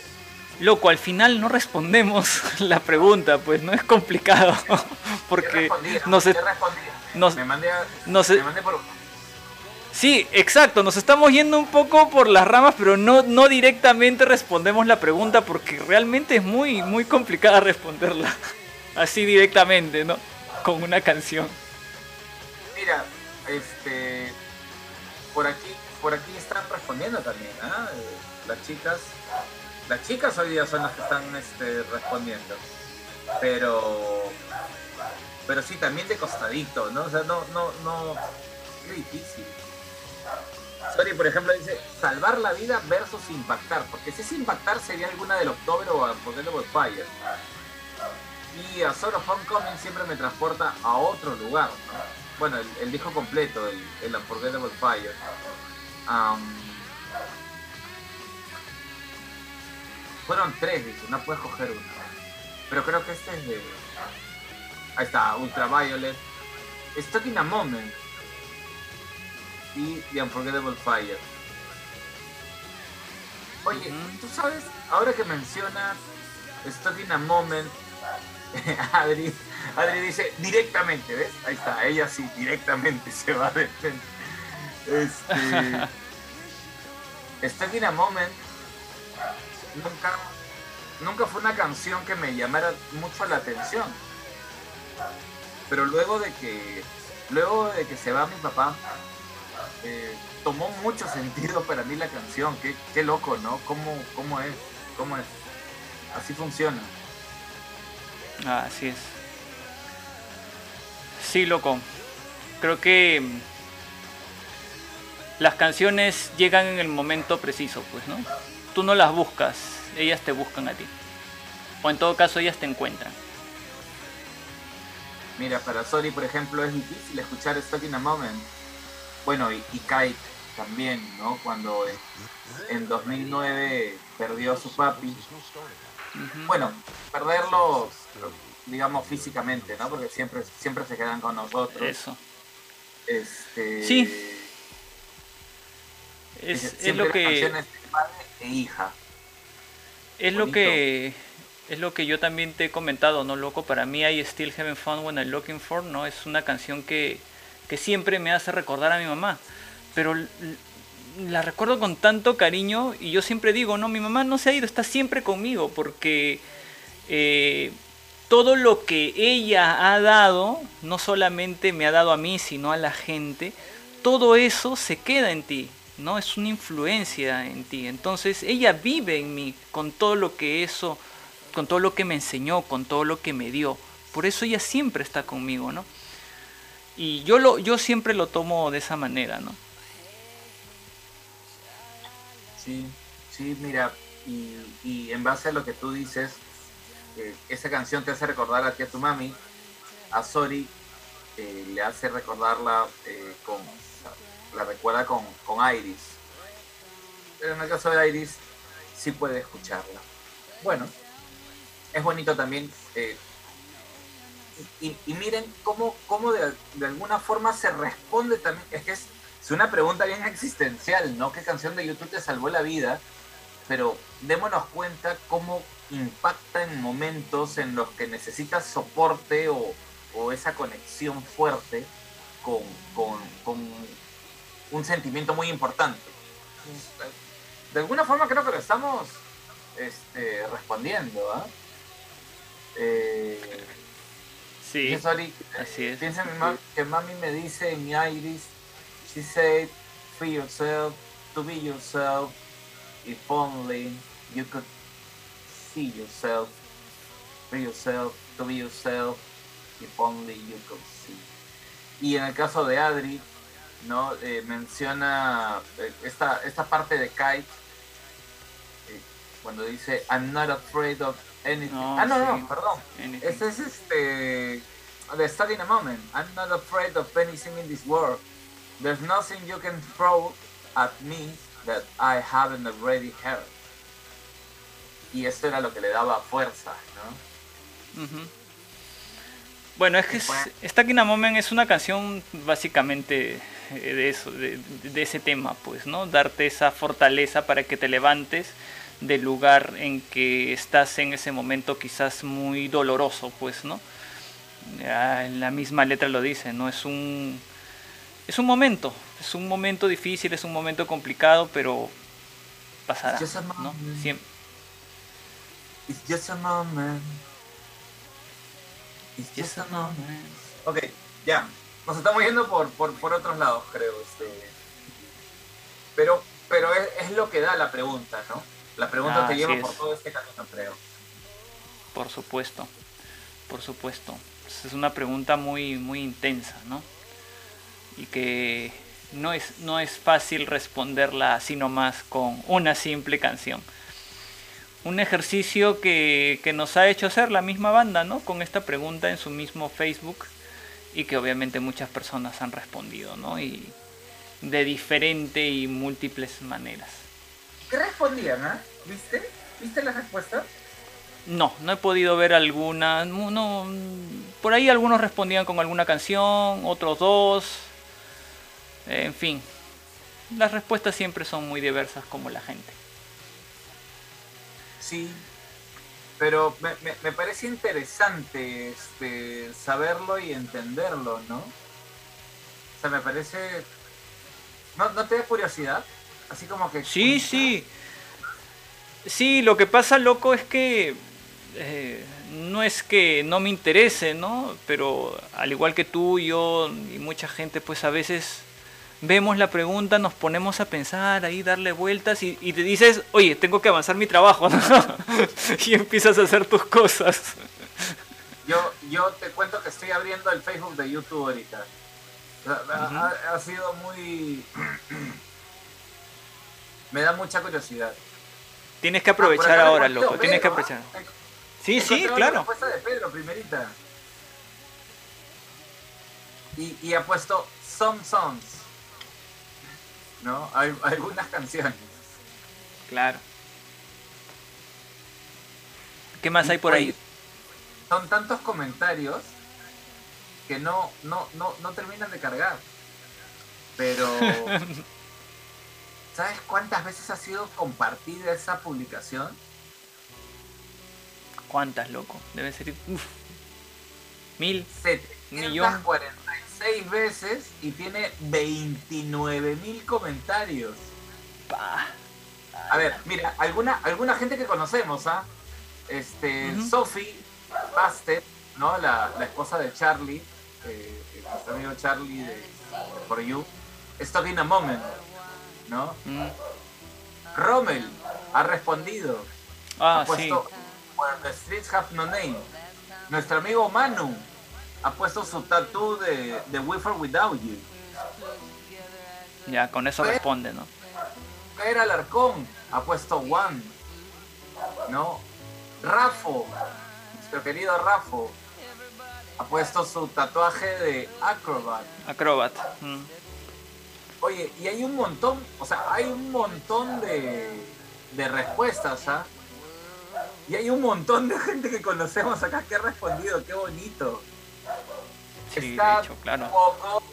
loco al final no respondemos [laughs] la pregunta pues no es complicado [laughs] porque nos, nos- me mandé, a- nos- me mandé por Sí, exacto, nos estamos yendo un poco por las ramas, pero no, no directamente respondemos la pregunta porque realmente es muy, muy complicada responderla [laughs] así directamente, ¿no? Con una canción. Mira, este, por aquí, por aquí están respondiendo también, ¿ah? Eh, Las chicas, las chicas hoy día son las que están este, respondiendo, pero, pero sí también de costadito, ¿no? O sea, no, no, no, qué difícil. Sorry, por ejemplo, dice salvar la vida versus impactar, porque si es impactar sería alguna del October o Unforgettable Fire. Y a Sort of Homecoming siempre me transporta a otro lugar, ¿no? Bueno, el, el disco completo, el, el Unforgettable Fire. Am, fueron tres, dice, no puedes coger una. Pero creo que este es de. Ahí está, Ultraviolet. Stuck in a Moment. Y The Unforgettable Fire. Oye, tú sabes, ahora que mencionas Stuck in a Moment, [laughs] Adri, Adri dice directamente, ¿ves? Ahí está, ella sí, directamente se va de. Este. [laughs] Stuck in a Moment nunca, nunca fue una canción que me llamara mucho la atención. Pero luego de que, luego de que se va mi papá, eh, tomó mucho [laughs] sentido para mí la canción. Qué, qué loco, ¿no? ¿Cómo, ¿Cómo es? ¿Cómo es? Así funciona. Ah, así es. Sí, loco. Creo que las canciones llegan en el momento preciso, pues, ¿no? Tú no las buscas, ellas te buscan a ti. O en todo caso, ellas te encuentran. Mira, para Sorry, por ejemplo, es difícil escuchar Stuck in a Moment. Bueno, y, y Kite también, ¿no? Cuando en, en 2009 perdió a su papi. Bueno, perderlo, digamos, físicamente, ¿no? Porque siempre, siempre se quedan con nosotros. Eso. Este, Sí. Es, es lo que canciones e hija. es lo que es lo que yo también te he comentado, ¿no, loco? Para mí I Still Haven't Found When I'm Looking For, ¿no? Es una canción que, que siempre me hace recordar a mi mamá. Pero la recuerdo con tanto cariño y yo siempre digo, no, mi mamá no se ha ido, está siempre conmigo porque eh, todo lo que ella ha dado, no solamente me ha dado a mí, sino a la gente, todo eso se queda en ti, ¿no? Es una influencia en ti. Entonces ella vive en mí con todo lo que eso, con todo lo que me enseñó, con todo lo que me dio. Por eso ella siempre está conmigo, ¿no? Y yo, lo, yo siempre lo tomo de esa manera, ¿no? Sí, sí, mira, y, y en base a lo que tú dices, eh, esa canción te hace recordar a ti a tu mami, a Sori eh, le hace recordarla eh, con, la recuerda con, con Iris. Pero en el caso de Iris, sí puede escucharla. Bueno, es bonito también. eh, y, miren cómo, cómo de, de alguna forma se responde también. Es que es, es una pregunta bien existencial, ¿no? ¿Qué canción de YouTube te salvó la vida? Pero démonos cuenta cómo impacta en momentos en los que necesitas soporte o, o esa conexión fuerte con, con- con un sentimiento muy importante. De alguna forma creo que lo estamos este, respondiendo, ¿ah? Eh, Sí, Sori, así es. Piensa mi ma- que mami me dice en mi iris, she said, free yourself, to be yourself, if only you could see yourself, free yourself, to be yourself, if only you could see. Y en el caso de Adri, ¿no? Eh, menciona eh, esta, esta parte de Kite, eh, cuando dice, I'm not afraid of anything. No, ah, no, sí. no, perdón. Este es este. The study in a moment. I'm not afraid of anything in this world. There's nothing you can throw at me that I haven't already heard. Y esto era lo que le daba fuerza, ¿no? Ujú. Bueno, es que es, Stuck in a Moment es una canción básicamente eh, de eso, de, de ese tema, pues, ¿no? Darte esa fortaleza para que te levantes del lugar en que estás en ese momento quizás muy doloroso, pues, ¿no? Ya en la misma letra lo dice, ¿no? Es un, es un momento, es un momento difícil, es un momento complicado, pero pasará, ¿no? Siempre. It's just a moment. It's just a moment. Ok, ya. Nos estamos yendo por, por, por otros lados, creo. este. Pero, pero es, es lo que da la pregunta, ¿no? La pregunta Ah, te lleva por es. todo este camino, creo. Por supuesto, por supuesto. Es una pregunta muy, muy intensa, ¿no? Y que no es, no es fácil responderla así nomás con una simple canción. Un ejercicio que, que nos ha hecho hacer la misma banda, ¿no? Con esta pregunta en su mismo Facebook y que obviamente muchas personas han respondido, ¿no? Y de diferente y múltiples maneras. ¿Qué respondían, ah? ¿Viste? ¿Viste la respuesta? No, no he podido ver alguna. No, por ahí algunos respondían con alguna canción, otros dos. En fin, las respuestas siempre son muy diversas como la gente. Sí. Pero me, me, me parece interesante este, saberlo y entenderlo, ¿no? O sea, me parece... ¿No, ¿No te da curiosidad? Así como que... Sí, sí. Sí, lo que pasa, loco, es que eh, no es que no me interese, ¿no? Pero al igual que tú, yo y mucha gente, pues a veces vemos la pregunta, nos ponemos a pensar, ahí darle vueltas y, y te dices, oye, tengo que avanzar mi trabajo, ¿no? [laughs] y empiezas a hacer tus cosas. Yo, yo te cuento que estoy abriendo el Facebook de YouTube ahorita. Ha- ha, ha sido muy... [clears throat] Me da mucha curiosidad. Tienes que Ah, aprovechar le ahora, loco. Tienes que aprovechar. ¿ah? Sí, sí, La claro. respuesta de Pedro, primerita. Y, y ha puesto Some Songs. ¿No? Hay, algunas canciones. Claro. ¿Qué más hay por ahí? Oye, Son tantos comentarios que no, no, no, no terminan de cargar. Pero. [laughs] ¿Sabes cuántas veces ha sido compartida esa publicación? ¿Cuántas, loco? Debe ser. Uf. Mil. Millón. 746 veces y tiene 29 mil comentarios. A ver, mira, alguna, alguna gente que conocemos, ¿ah? Este, Ujú. Sophie Bastet, ¿no? La, la esposa de Charlie, eh, nuestro amigo Charlie de, For You, Stuck in a Moment, ¿no? Mm. Rommel ha respondido, Ah, ha sí. puesto Where the Streets Have No Name. Nuestro amigo Manu ha puesto su tatú de, de or Without You. Ya, con eso responde, ¿no? Fer Alarcón ha puesto One, ¿no? Rafo, nuestro querido Rafo, ha puesto su tatuaje de Acrobat. Acrobat. Mm. Oye, y hay un montón, o sea, hay un montón de, de respuestas, ¿ah? Y hay un montón de gente que conocemos acá que ha respondido, qué bonito. Sí, de Está hecho, claro. Coco,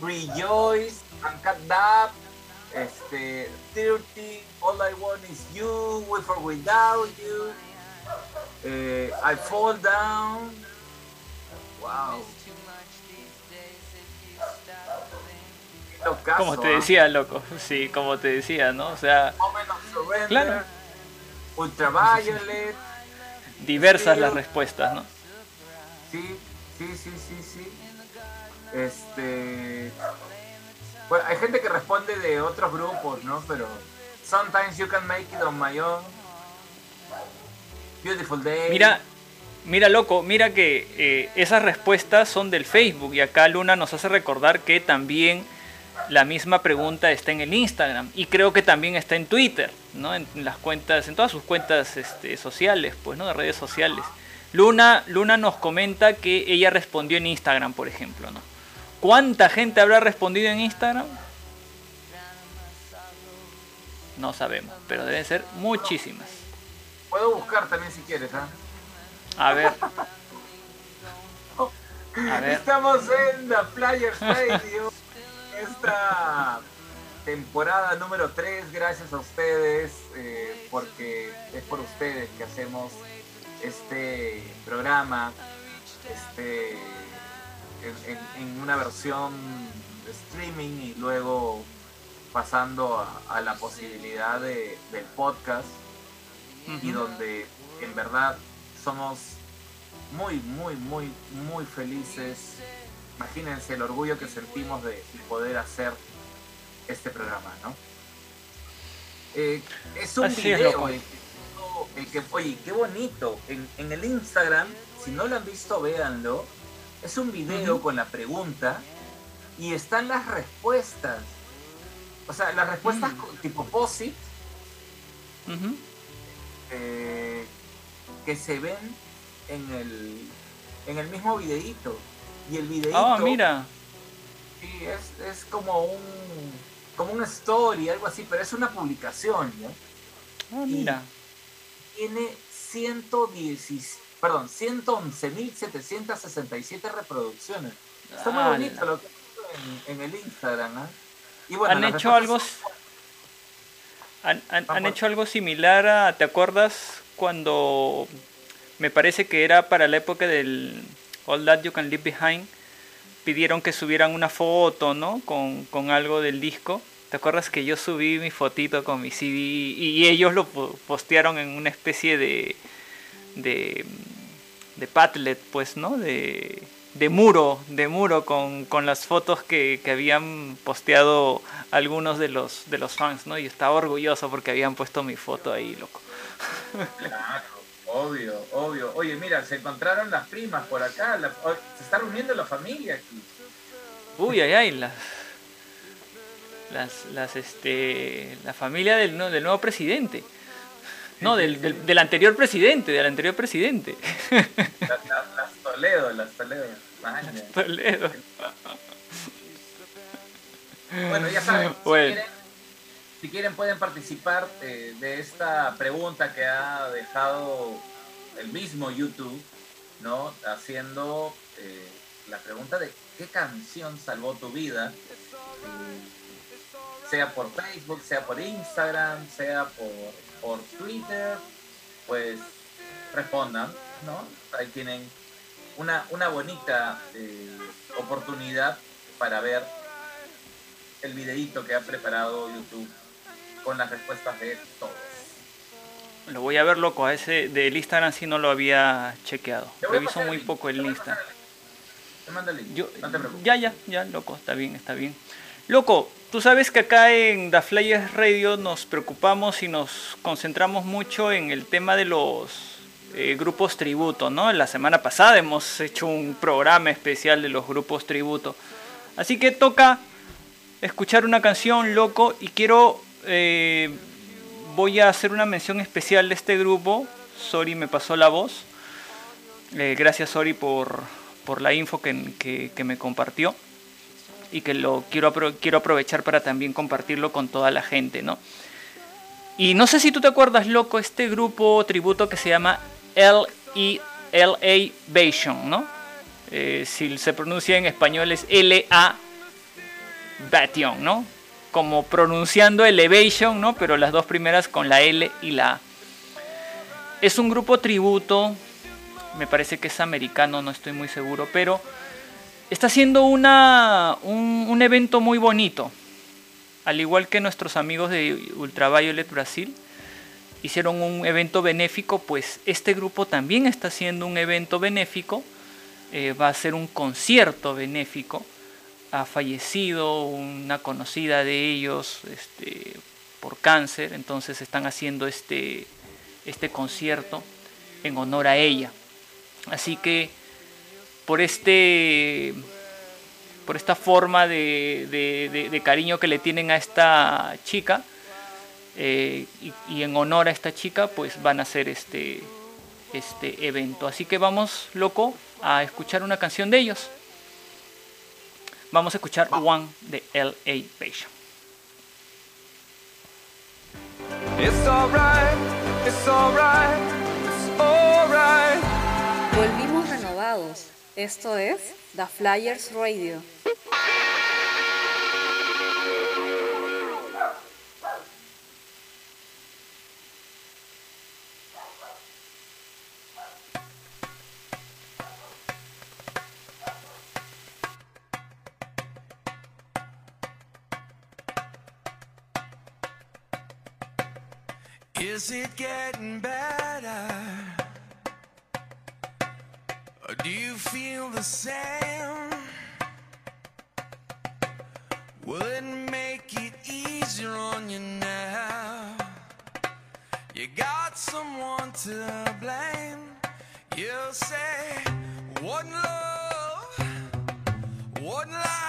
Rejoice, Uncut Dab, este, 30, All I Want Is You, With or Without You, eh, I Fall Down. Wow. Locazo, Como te ¿ah? decía, loco. Sí, como te decía, ¿no? O sea, Surrender, Claro. Ultraviolet. diversas las respuestas, ¿no? Sí, sí, sí, sí, sí. Este. Bueno, hay gente que responde de otros grupos, ¿no? Pero. Sometimes you can make it on my own. Beautiful day. Mira, mira, loco, mira que eh, esas respuestas son del Facebook y acá Luna nos hace recordar que también la misma pregunta está en el Instagram y creo que también está en Twitter, ¿no? En, las cuentas, en todas sus cuentas este, sociales, pues, ¿no? De redes sociales. Luna, Luna nos comenta que ella respondió en Instagram, por ejemplo, ¿no? ¿Cuánta gente habrá respondido en Instagram? No sabemos, pero deben ser muchísimas. Puedo buscar también si quieres, ¿ah? A ver. [laughs] A ver. Estamos en The Flyers Radio. [laughs] Esta temporada número 3, gracias a ustedes, eh, porque es por ustedes que hacemos este programa este, en, en- en una versión de streaming y luego pasando a, a la posibilidad de- del podcast y donde en verdad somos muy, muy, muy, muy felices. Imagínense el orgullo que sentimos de, de poder hacer este programa, ¿no? Eh, es un Así es, video loco. el que, oye, qué bonito. En, en el Instagram, si no lo han visto, véanlo. Es un video con la pregunta y están las respuestas. O sea, las respuestas Mm. tipo POSIT eh, que se ven en el, en el mismo videíto. Y el videíto Ah, mira. sí, es, es como un como una story, algo así, pero es una publicación, ¿no? Ah, mira. Tiene 110, perdón, 111.767 reproducciones. Está muy bonito lo que en, en el Instagram. Y bueno, han hecho algo han, han- han hecho algo similar a ¿te acuerdas cuando me parece que era para la época del All That You Can Leave Behind pidieron que subieran una foto, ¿no? Con, con algo del disco. ¿Te acuerdas que yo subí mi fotito con mi CD y, y ellos lo po- postearon en una especie de de de Padlet, pues, ¿no? De de muro, de muro con, con las fotos que, que habían posteado algunos de los de los fans, ¿no? Y estaba orgulloso porque habían puesto mi foto ahí, loco. Claro, obvio, obvio. Oye, mira, se encontraron las primas por acá, la- se está reuniendo la familia aquí. Uy, ay, ay, las las, las, este, la familia del, no- del nuevo presidente. No, del, del, del anterior presidente, del anterior presidente. Las, las- las Toledo, las Toledo. Toledo. Bueno, ya saben, Bueno. si, quieren, si quieren pueden participar eh, de esta pregunta que ha dejado el mismo YouTube, ¿no? Haciendo eh, la pregunta de qué canción salvó tu vida, Eh, sea por Facebook, sea por Instagram, sea por, por Twitter, pues respondan, ¿no? Ahí tienen una, una bonita eh, oportunidad para ver el videíto que ha preparado YouTube con las respuestas de todos. Lo voy a ver loco, a ese del Instagram sí no lo había chequeado. Reviso muy link, poco el voy a Instagram. pasar el link. Te mando el link, Yo, no te preocupes. ya, ya, ya, loco, está bien, está bien. Loco, tú sabes que acá en The Flyers Radio nos preocupamos y nos concentramos mucho en el tema de los eh, grupos tributo, ¿no? La semana pasada hemos hecho un programa especial de los grupos tributo. Así que toca escuchar una canción, loco, y quiero... eh, voy a hacer una mención especial de este grupo. Sorry, me pasó la voz. Eh, gracias, Sori, por, por la info que- que me compartió. Y que lo quiero, quiero aprovechar para también compartirlo con toda la gente, ¿no? Y no sé si tú te acuerdas, loco, este grupo tributo que se llama L-E-L-A Bation, ¿no? Eh, si se pronuncia en español es L-A Bation, ¿no? Como pronunciando Elevation, ¿no? Pero las dos primeras con la L y la A. Es un grupo tributo me parece que es americano, no estoy muy seguro, pero está haciendo una, un, un evento muy bonito. Al igual que nuestros amigos de Ultraviolet Brasil hicieron un evento benéfico, pues este grupo también está haciendo un evento benéfico. Eh, va a ser un concierto benéfico. Ha fallecido una conocida de ellos este, por cáncer, entonces están haciendo este, este concierto en honor a ella. Así que por este por esta forma de, de- de- de cariño que le tienen a esta chica eh, y, y en honor a esta chica pues van a hacer este este evento así que vamos loco a escuchar una canción de ellos vamos a escuchar One de L.A. Passion It's alright, it's alright, it's alright. Volvimos renovados. Esto es The Flyers Radio. Is it getting better? Do you feel the same? Will it make it easier on you now? You got someone to blame. You'll say, one love, one life,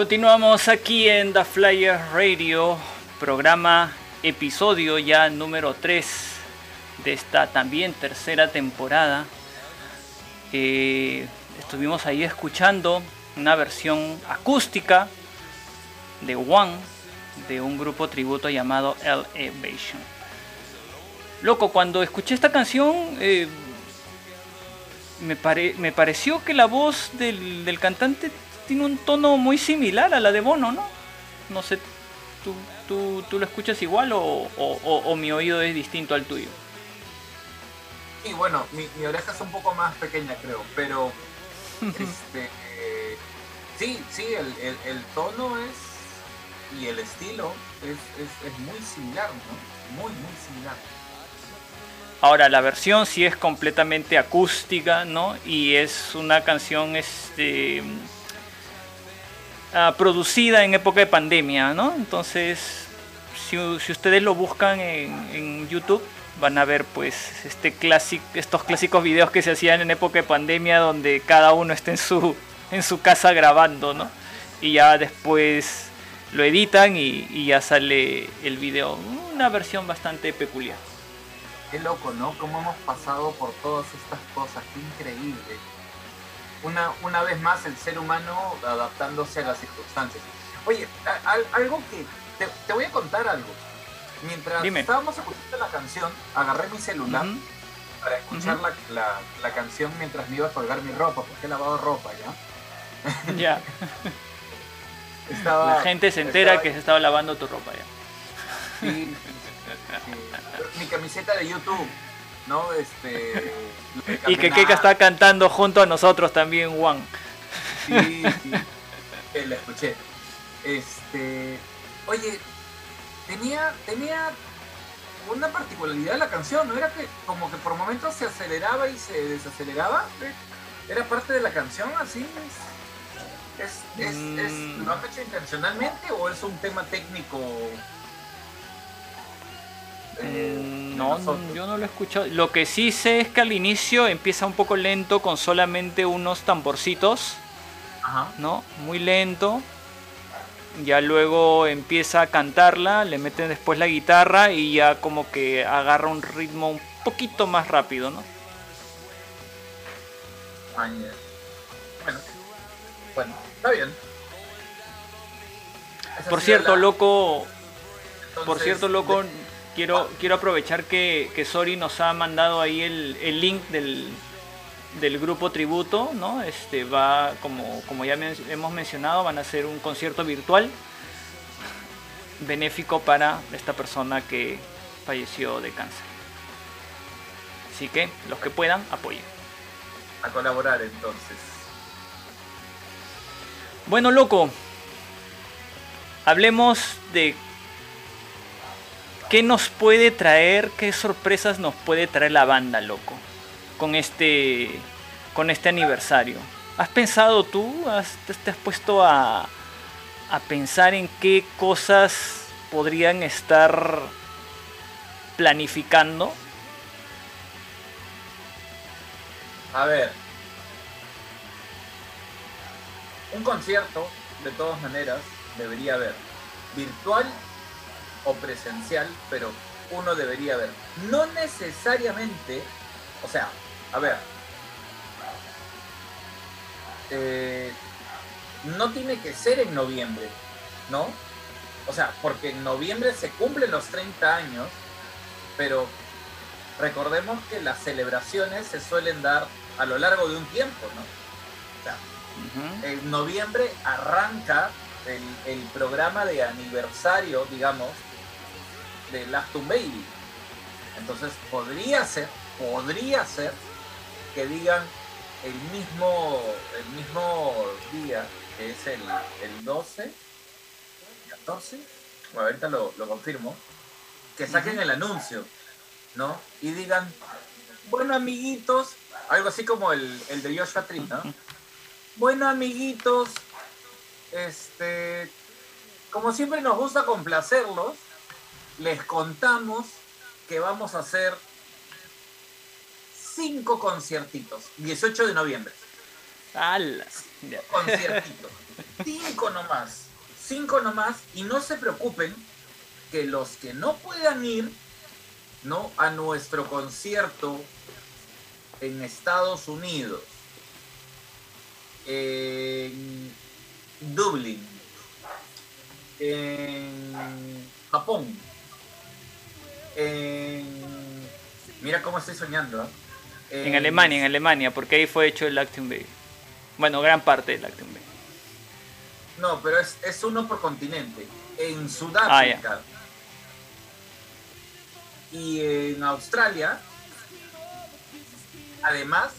Continuamos aquí en The Flyer Radio, programa, episodio ya número 3 de esta también tercera temporada. Eh, estuvimos ahí escuchando una versión acústica de One, de un grupo tributo llamado Elevation. Loco, cuando escuché esta canción, eh, me, pare- me pareció que la voz del, del cantante tiene un tono muy similar a la de Bono, ¿no? No sé, ¿tú, tú, tú lo escuchas igual o, o- o- o mi oído es distinto al tuyo? Y bueno, mi, mi oreja es un poco más pequeña, creo, pero [laughs] este, eh, sí, sí, el, el- el tono es y el estilo es, es- es muy similar, ¿no? Muy, muy similar. Ahora, la versión sí es completamente acústica, ¿no? Y es una canción este, ah, producida en época de pandemia, ¿no? Entonces, si, ustedes lo buscan en, en YouTube, van a ver pues este clásico, estos clásicos videos que se hacían en época de pandemia donde cada uno está en su, en su casa grabando, ¿no? Y ya después lo editan y, y ya sale el video. Una versión bastante peculiar. Qué loco, ¿no? Cómo hemos pasado por todas estas cosas, qué increíble. Una, una vez más el ser humano adaptándose a las circunstancias. Oye, a- al- algo que... Te, te voy a contar algo. Mientras Dime. estábamos escuchando la canción, agarré mi celular para escuchar la, la- la canción mientras me iba a colgar mi ropa, porque he lavado ropa ya. Ya. [laughs] Estaba, La gente se entera estaba- que se estaba lavando tu ropa ya. Sí, sí, sí. Mi camiseta de YouTube, ¿no? Este. Y que. Keka está cantando junto a nosotros también, Juan. Sí, sí. Eh, la escuché. Este. Oye, tenía, tenía una particularidad la canción, ¿no? Era que como que por momentos se aceleraba y se desaceleraba. ¿Era parte de la canción así? ¿Es, es, es- es- Mm. ¿Lo han hecho intencionalmente o es un tema técnico? Eh, No, yo no lo he escuchado. Lo que sí sé es que al inicio empieza un poco lento con solamente unos tamborcitos, Ajá. ¿no? Muy lento. Ya luego empieza a cantarla, le meten después la guitarra y ya como que agarra un ritmo un poquito más rápido, ¿no? Añe. Bueno, bueno, está bien. Esa Por cierto, la- loco, por cierto, loco, de- quiero, quiero aprovechar que, que Sori nos ha mandado ahí el, el link del, del grupo tributo, ¿no? Este va, como, como ya men- hemos mencionado, van a hacer un concierto virtual benéfico para esta persona que falleció de cáncer. Así que los que puedan, apoyen. a colaborar entonces. Bueno, loco, hablemos de qué nos puede traer, qué sorpresas nos puede traer la banda, loco, con este, con este aniversario. ¿Has pensado tú, has- te, has puesto a, a pensar en qué cosas podrían estar planificando? A ver. Un concierto, de todas maneras, debería haber. Virtual o presencial, pero uno debería haber. No necesariamente, o sea, a ver. eh, no tiene que ser en noviembre, ¿no? O sea, porque en noviembre se cumplen los 30 años, pero recordemos que las celebraciones se suelen dar a lo largo de un tiempo, ¿no? O sea, en noviembre arranca el, el programa de aniversario, digamos, de Last to Baby. Entonces podría ser, podría ser que digan el mismo, el mismo día, que es el, el 12, 14, bueno, ahorita lo, lo confirmo, que saquen el anuncio, ¿no? Y digan, bueno amiguitos, algo así como el, el de Joshua Tree, ¿no? Bueno amiguitos, este, como siempre nos gusta complacerlos, les contamos que vamos a hacer cinco conciertitos, 18 de noviembre, ¡Hala! Conciertitos. Cinco nomás. Cinco nomás. Y no se preocupen que los que no puedan ir ¿no? a nuestro concierto en Estados Unidos, en Dublín, en Japón, en... Mira cómo estoy soñando. ¿ah? En Alemania, en Alemania, porque ahí fue hecho el Lactium Baby. Bueno, gran parte del Lactium Baby. No, pero es, es uno por continente. En Ah, Sudáfrica y en Australia, además,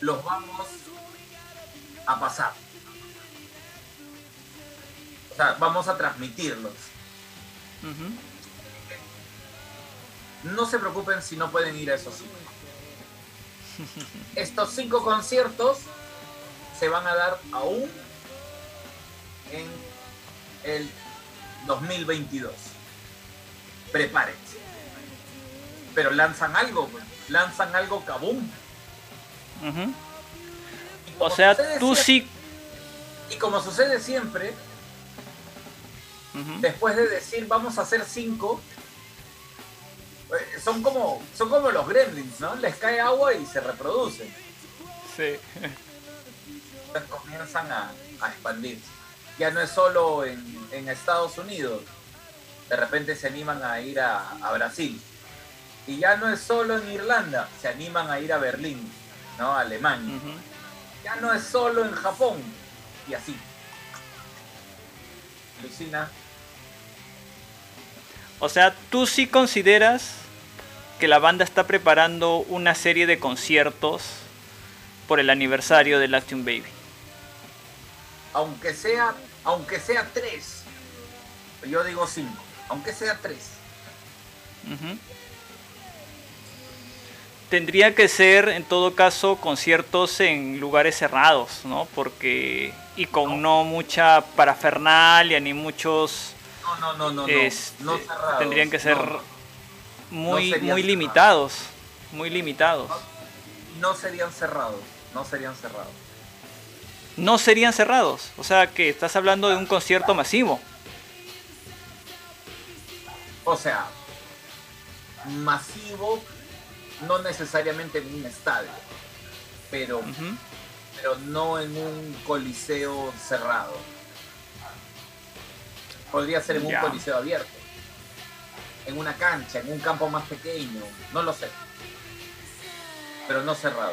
los vamos a pasar. O sea, vamos a transmitirlos. No se preocupen si no pueden ir a esos cinco. Estos cinco conciertos se van a dar aún en el 2022. Prepárense. Pero lanzan algo, lanzan algo como O sea, tú siempre- sí... Y como sucede siempre, después de decir vamos a hacer cinco, son como, son como los gremlins, ¿no? Les cae agua y se reproducen. Sí. Entonces comienzan a, a expandirse. Ya no es solo en, en Estados Unidos, de repente se animan a ir a, a Brasil. Y ya no es solo en Irlanda, se animan a ir a Berlín, ¿no? A Alemania. Ya no es solo en Japón, y así. Lucina, O sea, tú sí consideras que la banda está preparando una serie de conciertos por el aniversario del Lactium Baby. aunque sea, aunque sea tres, yo digo cinco, aunque sea tres. Ujú. Tendría que ser, en todo caso, conciertos en lugares cerrados, ¿no? Porque. y con no mucha parafernalia ni muchos. No, no, no, no, no, este, no cerrados, tendrían que ser no. Muy, No muy cerrados. limitados. Muy limitados. no serían cerrados, no serían cerrados. No serían cerrados. O sea que estás hablando de un concierto masivo. O sea, masivo, no necesariamente en un estadio, pero, pero no en un coliseo cerrado. Podría ser en un coliseo abierto, en una cancha, en un campo más pequeño, no lo sé. Pero no cerrado.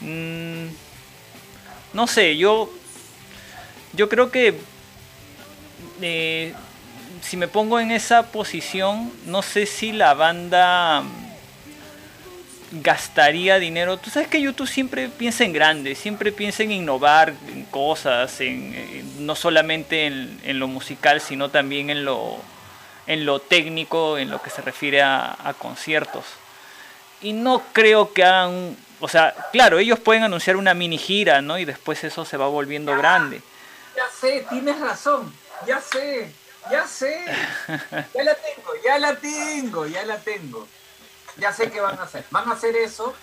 Mm, no sé, yo. Yo creo que. eh, si me pongo en esa posición, no sé si la banda gastaría dinero. Tú sabes que YouTube siempre piensa en grande, siempre piensa en innovar en cosas, en, en- no solamente en, en lo musical, sino también en lo, en lo técnico, en lo que se refiere a, a conciertos. Y no creo que hagan, un- o sea, claro, ellos pueden anunciar una mini gira, ¿no? Y después eso se va volviendo grande. Ya sé, tienes razón, ya sé, ya sé. [laughs] Ya la tengo, ya la tengo, ya la tengo. Ya sé qué van a hacer. Van a hacer eso,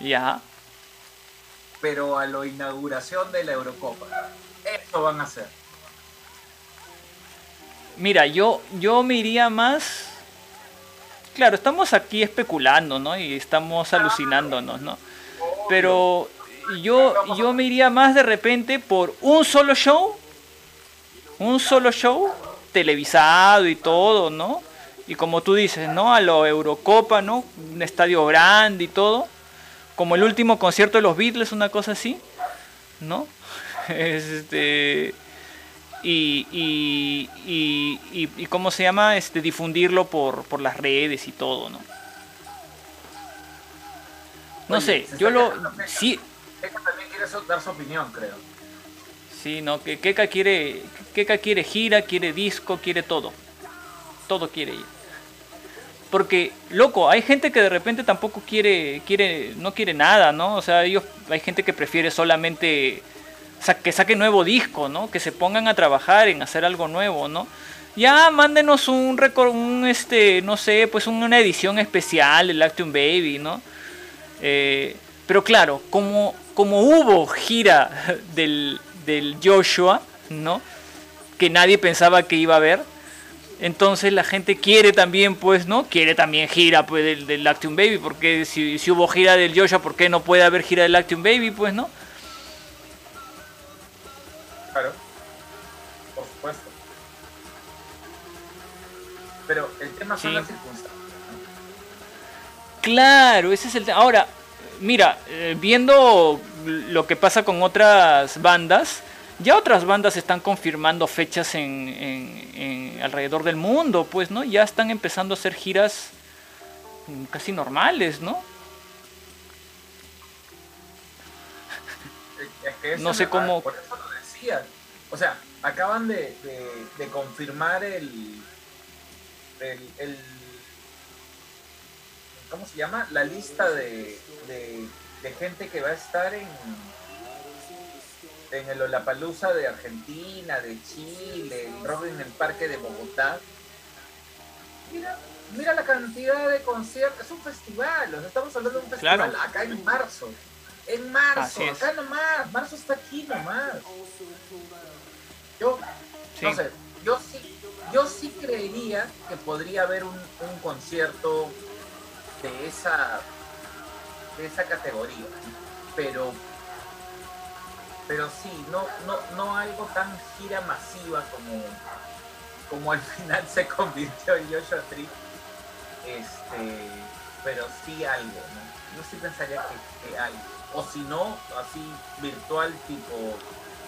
Ya. pero a la inauguración de la Eurocopa. Eso van a hacer. Mira, yo, yo me iría más. Claro, estamos aquí especulando, ¿no? Y estamos alucinándonos, ¿no? Pero yo, yo me iría más de repente por un solo show. Un solo show televisado y todo, ¿no? Y como tú dices, ¿no? A lo Eurocopa, ¿no? Un estadio grande y todo. Como el último concierto de los Beatles, una cosa así, ¿no? [laughs] Este y, y, y, y- y cómo se llama este difundirlo por, por las redes y todo no no Oye, sé yo lo sí Ella también quiere dar su opinión, creo. sí no que Keka quiere Keka quiere gira quiere disco quiere todo todo quiere ella porque loco hay gente que de repente tampoco quiere quiere no quiere nada no o sea ellos hay gente que prefiere solamente que saquen nuevo disco, ¿no? Que se pongan a trabajar en hacer algo nuevo, ¿no? Ya mándenos un récord, un este, no sé, pues una edición especial del Lactium Baby, ¿no? Eh, Pero claro, como, como hubo gira [laughs] del, del Joshua, ¿no? Que nadie pensaba que iba a haber. Entonces la gente quiere también, pues, ¿no? Quiere también gira pues, del, del Lactium Baby. Porque si, si hubo gira del Joshua, ¿por qué no puede haber gira del Lactium Baby? Pues, ¿no? Claro. Por supuesto. Pero el tema son Sí. las circunstancias. Claro, ese es el tema. Ahora, mira, eh, viendo lo que pasa con otras bandas, ya otras bandas están confirmando fechas en, en- en alrededor del mundo, pues, ¿no? Ya están empezando a hacer giras mm, casi normales, ¿no? Es que eso No sé cómo- Por eso lo decía. O sea, acaban de, de- de confirmar el, el, el- ¿Cómo se llama? La lista de, de gente que va a estar en. En el Olapalooza de Argentina, de Chile, el Rock en el Parque de Bogotá. Mira, mira la cantidad de conciertos. Es un festival. O sea, estamos hablando de un festival Claro. acá en marzo. En marzo, acá nomás. Marzo está aquí nomás. Yo, Sí. no sé, yo sí, yo sí creería que podría haber un, un concierto de esa, de esa categoría. Pero, pero sí, no, no, no algo tan gira masiva como, como al [laughs] final se convirtió en Joshua Tree. Este, pero sí algo, ¿no? Yo sí pensaría que, que algo. O si no, así virtual tipo,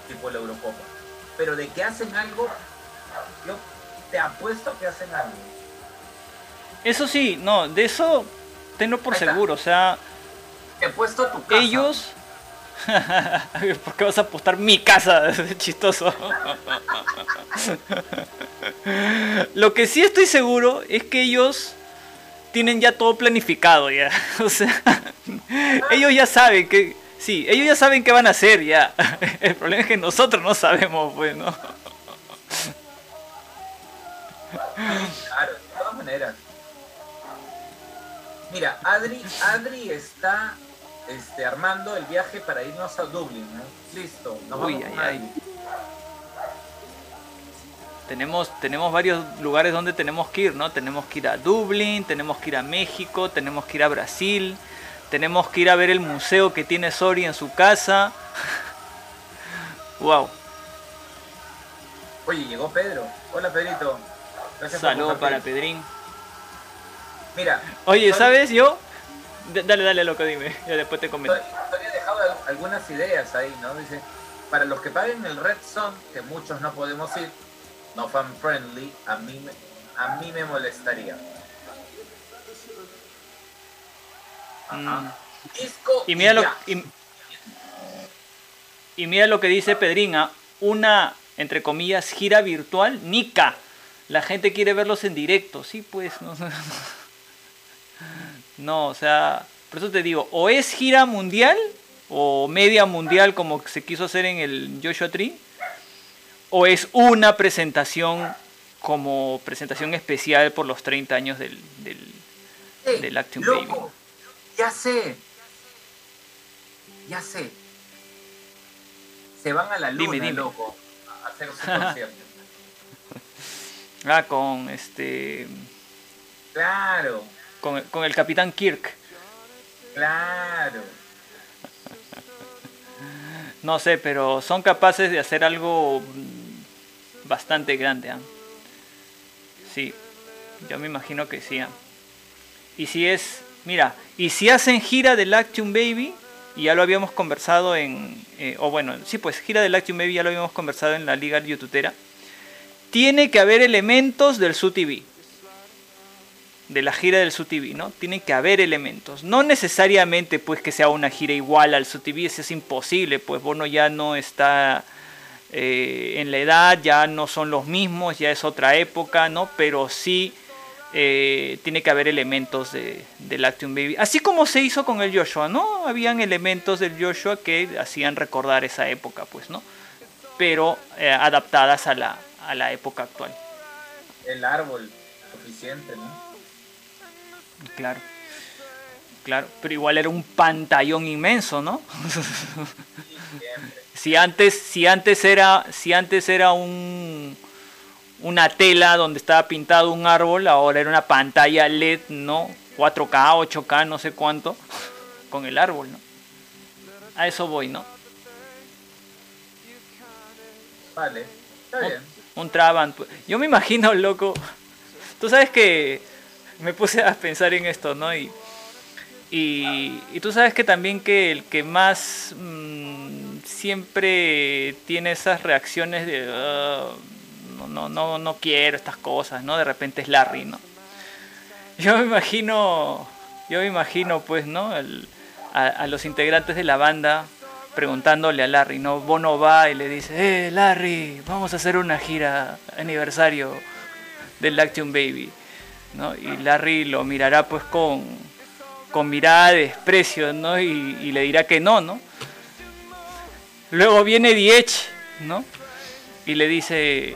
tipo la Eurocopa. Pero de que hacen algo, yo te apuesto que hacen algo. Eso sí, no, de eso tenlo por seguro, o sea, Te apuesto a tu casa. ellos... [laughs] ¿Por qué vas a apostar mi casa? [laughs] Es chistoso. [laughs] Lo que sí estoy seguro es que ellos tienen ya todo planificado ya. O sea, ellos ya saben que sí, ellos ya saben qué van a hacer ya. El problema es que nosotros no sabemos, pues. Claro, de todas maneras. Mira, Adri, Adri está este, armando el viaje para irnos a Dublín, ¿no? Listo, nos Uy, vamos ay. Tenemos, tenemos varios lugares donde tenemos que ir, ¿no? Tenemos que ir a Dublín, tenemos que ir a México, tenemos que ir a Brasil, tenemos que ir a ver el museo que tiene Sori en su casa. [laughs] wow. Oye, llegó Pedro. Hola, Pedrito. Gracias compartir. para Pedrín. Mira, Oye, ¿sabes yo? Dale, dale, loco, dime. Ya después te comento. Sori Sori ha dejado al- algunas ideas ahí, ¿no? Dice, para los que paguen el Red Zone, que muchos no podemos ir, no fan friendly, a mí, me- a mí me molestaría. Ajá. Mm. Disco Y mira lo, y, y mira lo que dice Pedrina, una, entre comillas, gira virtual, Nica. La gente quiere verlos en directo, sí, pues. No, no, [laughs] o sea, por eso te digo, o es gira mundial, o media mundial como se quiso hacer en el Joshua Tree, o es una presentación como presentación especial por los 30 años del, del, Ey, del Actium loco, Baby. Ya sé. Ya sé. Se van a la luna, Dime, dime. loco, a hacer su [laughs] concierto. Ah, con este. claro, Con, con el Capitán Kirk. claro. No sé, pero son capaces de hacer algo bastante grande. ¿ah? Sí, yo me imagino que sí. ¿ah? Y si es, mira, y si hacen gira del Action Baby, y ya lo habíamos conversado en, eh, o bueno, sí, pues gira del Action Baby ya lo habíamos conversado en la Liga Youtubera, tiene que haber elementos del SUTV. De la gira del SUTV, ¿no? Tienen que haber elementos. No necesariamente pues que sea una gira igual al SUTV, eso es imposible, pues Bono ya no está eh, en la edad, ya no son los mismos, ya es otra época, ¿no? Pero sí eh, tiene que haber elementos de, del Action Baby. Así como se hizo con el Joshua, ¿no? Habían elementos del Joshua que hacían recordar esa época, pues, ¿no? Pero eh, adaptadas a la, a la época actual. El árbol suficiente, ¿no? Claro. Claro, pero igual era un pantallón inmenso, ¿no? Si antes, si antes era, si antes era un una tela donde estaba pintado un árbol, ahora era una pantalla LED, ¿no? 4K, 8K, no sé cuánto, con el árbol, ¿no? A eso voy, ¿no? Vale, está bien. Un Trabant. pues. Yo me imagino, loco. Tú sabes que me puse a pensar en esto, ¿no? Y, y, tú sabes que también que el que más mm, siempre tiene esas reacciones de "Ah, no, no, no, no quiero estas cosas, ¿no? De repente es Larry, ¿no? Yo me imagino, yo me imagino, pues, ¿no? A los integrantes de la banda preguntándole a Larry, ¿no? Bono va y le dice, eh, Larry, vamos a hacer una gira aniversario del Lactium Baby, ¿no? Y Larry lo mirará pues con, con mirada de desprecio, ¿no? Y, y le dirá que no, ¿no? Luego viene Diech, ¿no? Y le dice,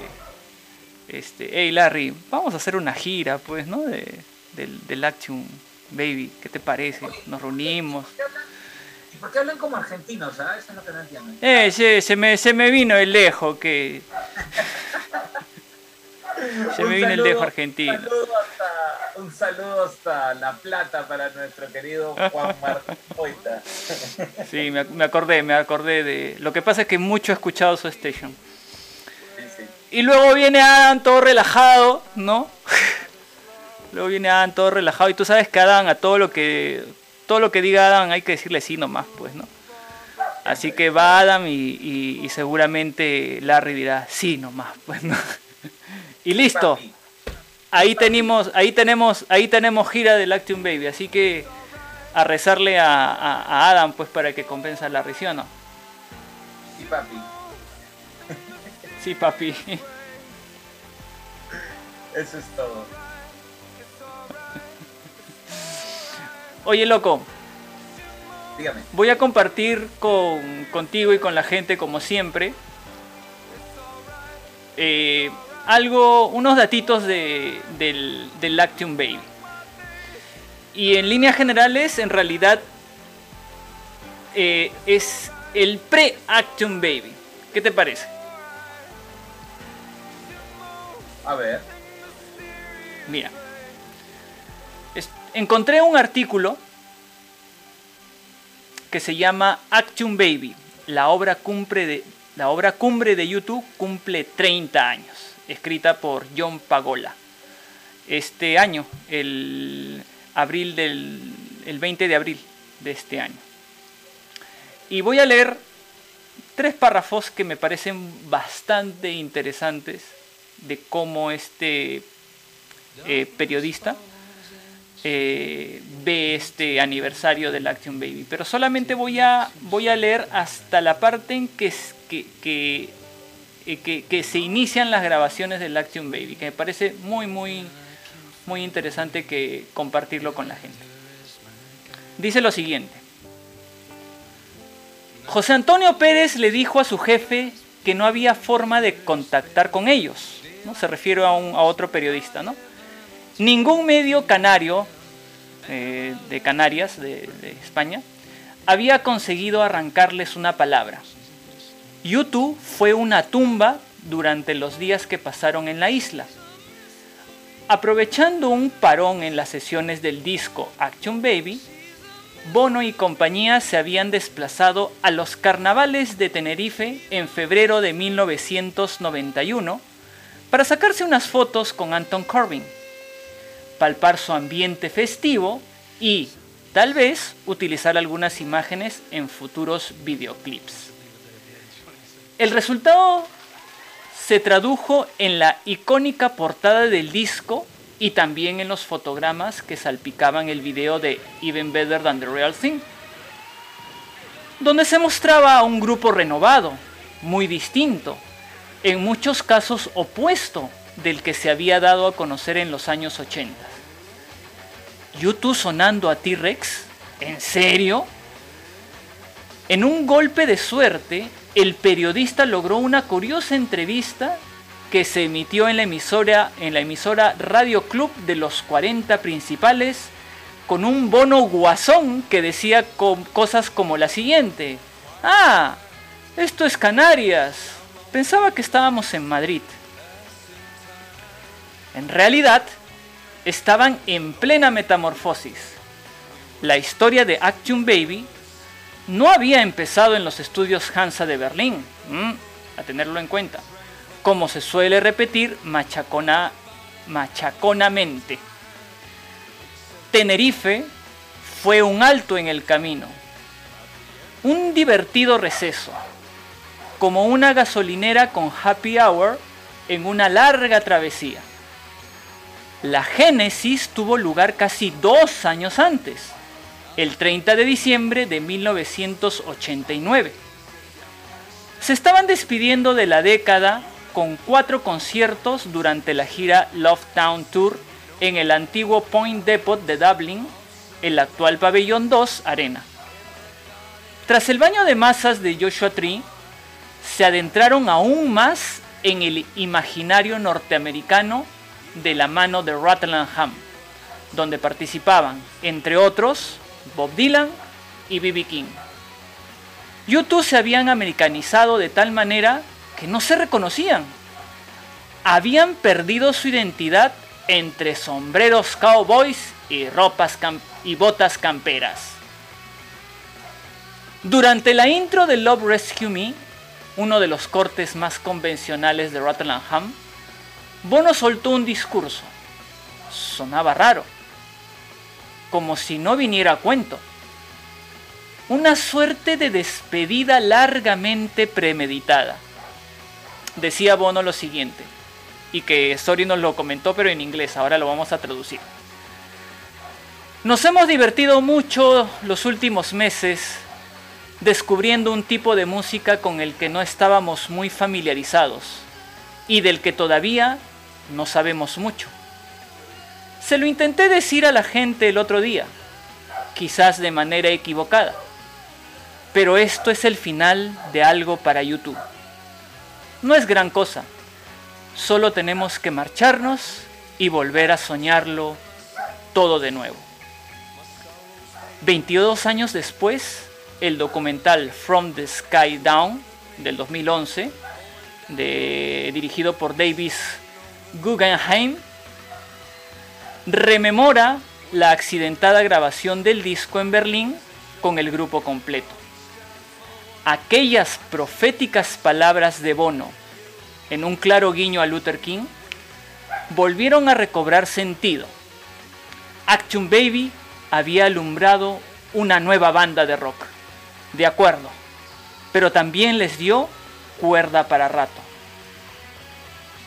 este, hey Larry, vamos a hacer una gira, pues, ¿no? De, del, del Lactium Baby, ¿qué te parece? Nos reunimos. ¿Y por qué hablan como argentinos? ah? Eso es lo que no entiendo. Eh, se, se me, se me vino el lejo que... [laughs] Se me vino el lejo argentino. Un saludo, hasta, un saludo hasta La Plata para nuestro querido Juan [laughs] Martín Poita. Sí, me, ac- me acordé, me acordé de... Lo que pasa es que mucho he escuchado su station. Sí, sí. Y luego viene Adam todo relajado, ¿no? [laughs] luego viene Adam todo relajado y tú sabes que Adam a todo lo que todo lo que diga Adam hay que decirle sí nomás, pues, ¿no? Así que va Adam y, y- y seguramente Larry dirá sí nomás, pues, ¿no? Y listo. Ahí tenemos, ahí tenemos, ahí tenemos gira del Lactium Baby, así que a rezarle a, a- a Adam pues para que compensa la ¿sí o no? sí, papi. Sí, papi. Eso es todo. Oye, loco, Dígame. voy a compartir con, contigo y con la gente, como siempre, eh, algo, unos datitos de, del, del Lactium Baby. Y en líneas generales, en realidad, eh, es el pre-Actium Baby. ¿Qué te parece? A ver. Mira, es- encontré un artículo que se llama Action Baby, la obra cumbre de la obra cumbre de YouTube cumple 30 años, escrita por John Pagola. Este año, el abril del el 20 de abril de este año. Y voy a leer tres párrafos que me parecen bastante interesantes de cómo este eh, periodista eh, ve este aniversario del Action Baby. Pero solamente voy a, voy a leer hasta la parte en que, que, que, eh, que- se inician las grabaciones del Action Baby, que me parece muy, muy, muy interesante que compartirlo con la gente. Dice lo siguiente. José Antonio Pérez le dijo a su jefe que no había forma de contactar con ellos. ¿no? Se refiere a, un- a otro periodista. ¿no? Ningún medio canario eh, de Canarias, de España, había conseguido arrancarles una palabra. YouTube fue una tumba durante los días que pasaron en la isla. Aprovechando un parón en las sesiones del disco Action Baby, Bono y compañía se habían desplazado a los carnavales de Tenerife en febrero de 1991 para sacarse unas fotos con Anton Corbin, palpar su ambiente festivo y, tal vez, utilizar algunas imágenes en futuros videoclips. El resultado se tradujo en la icónica portada del disco y también en los fotogramas que salpicaban el video de Even Better Than the Real Thing, donde se mostraba a un grupo renovado, muy distinto, en muchos casos opuesto del que se había dado a conocer en los años 80. YouTube sonando a T-Rex, ¿en serio? En un golpe de suerte, el periodista logró una curiosa entrevista que se emitió en la emisora, en la emisora Radio Club de los 40 principales con un bono guasón que decía cosas como la siguiente. Ah, esto es Canarias. Pensaba que estábamos en Madrid. En realidad, estaban en plena metamorfosis. La historia de Action Baby no había empezado en los estudios Hansa de Berlín, a tenerlo en cuenta, como se suele repetir machacona, machaconamente. Tenerife fue un alto en el camino, un divertido receso, como una gasolinera con happy hour en una larga travesía. La génesis tuvo lugar casi dos años antes, el 30 de diciembre de 1989. Se estaban despidiendo de la década con cuatro conciertos durante la gira Love Town Tour en el antiguo Point Depot de Dublin, el actual Pabellón 2 Arena. Tras el baño de masas de Joshua Tree, se adentraron aún más en el imaginario norteamericano de la mano de Rutland donde participaban, entre otros, Bob Dylan y B.B. King. YouTube se habían americanizado de tal manera que no se reconocían. Habían perdido su identidad entre sombreros cowboys y ropas y botas camperas. Durante la intro de Love Rescue Me, uno de los cortes más convencionales de Rottenham, Bono soltó un discurso. Sonaba raro, como si no viniera a cuento. Una suerte de despedida largamente premeditada. Decía Bono lo siguiente, y que Sori nos lo comentó pero en inglés, ahora lo vamos a traducir. Nos hemos divertido mucho los últimos meses descubriendo un tipo de música con el que no estábamos muy familiarizados y del que todavía no sabemos mucho. Se lo intenté decir a la gente el otro día, quizás de manera equivocada, pero esto es el final de algo para YouTube. No es gran cosa, solo tenemos que marcharnos y volver a soñarlo todo de nuevo. 22 años después, el documental From the Sky Down del 2011, de- dirigido por Davis Guggenheim, rememora la accidentada grabación del disco en Berlín con el grupo completo. Aquellas proféticas palabras de Bono, en un claro guiño a Luther King, volvieron a recobrar sentido. Action Baby había alumbrado una nueva banda de rock. De acuerdo, pero también les dio cuerda para rato.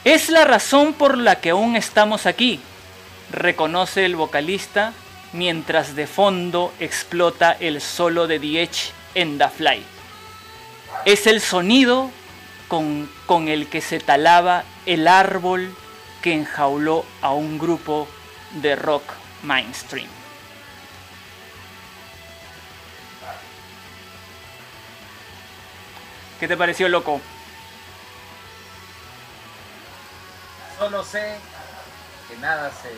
Es la razón por la que aún estamos aquí, reconoce el vocalista mientras de fondo explota el solo de The en The Fly. Es el sonido con, con el que se talaba el árbol que enjauló a un grupo de rock mainstream. ¿Qué te pareció, loco? Solo sé que nada sé.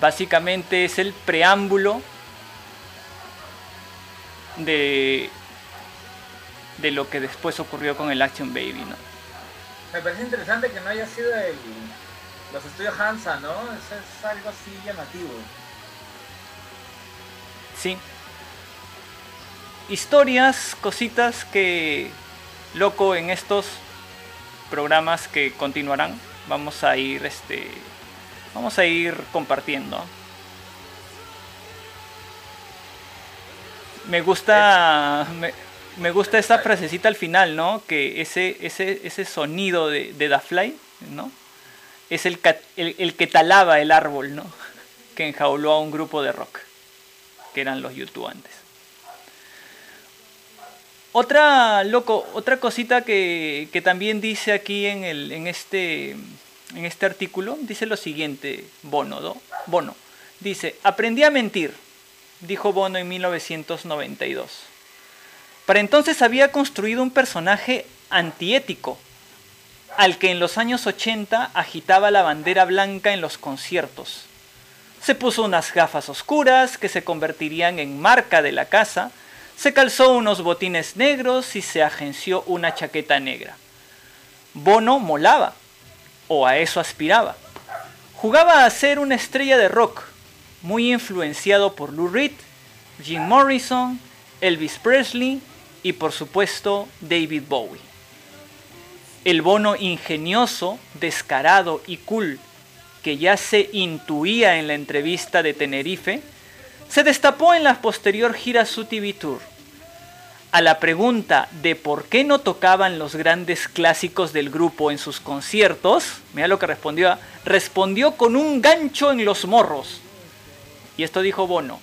Básicamente es el preámbulo de, de lo que después ocurrió con el Action Baby, ¿no? Me parece interesante que no haya sido el, los estudios Hansa, ¿no? Eso es algo así llamativo. Sí. Historias, cositas que, loco, en estos programas que continuarán, vamos a ir, este, vamos a ir compartiendo. Me gusta, me, me gusta esa frasecita al final, ¿no? Que ese, ese, ese sonido de, de The Fly, ¿no? Es el, el, el que talaba el árbol, ¿no? [laughs] Que enjauló a un grupo de rock que eran los YouTube antes. Otra, loco, otra cosita que, que también dice aquí en, el, en, este, en este artículo, dice lo siguiente, Bono, ¿no? Bono. Dice, aprendí a mentir, dijo Bono en 1992. Para entonces había construido un personaje antiético, al que en los años 80 agitaba la bandera blanca en los conciertos. Se puso unas gafas oscuras que se convertirían en marca de la casa, se calzó unos botines negros y se agenció una chaqueta negra. Bono molaba, o a eso aspiraba. Jugaba a ser una estrella de rock, muy influenciado por Lou Reed, Jim Morrison, Elvis Presley y por supuesto David Bowie. El Bono ingenioso, descarado y cool que ya se intuía en la entrevista de Tenerife, se destapó en la posterior gira Su TV Tour. A la pregunta de por qué no tocaban los grandes clásicos del grupo en sus conciertos, mira lo que respondió, respondió con un gancho en los morros. Y esto dijo Bono,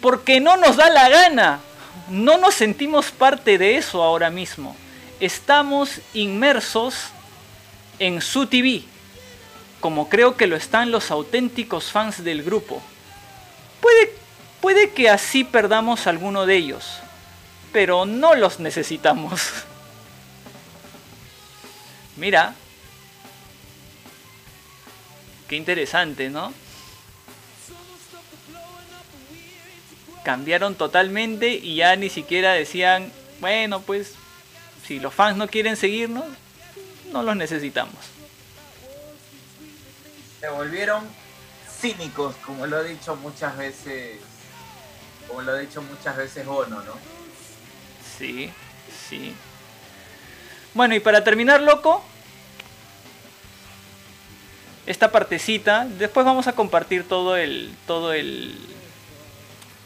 porque no nos da la gana, no nos sentimos parte de eso ahora mismo. Estamos inmersos en su TV, como creo que lo están los auténticos fans del grupo. Puede, puede que así perdamos alguno de ellos, pero no los necesitamos. [laughs] Mira, qué interesante, ¿no? Cambiaron totalmente y ya ni siquiera decían, bueno, pues si los fans no quieren seguirnos, no los necesitamos. Se volvieron cínicos, como lo ha dicho muchas veces, como lo ha dicho muchas veces Bono, ¿no? Sí, sí. Bueno, y para terminar, loco, esta partecita, después vamos a compartir todo el, todo el,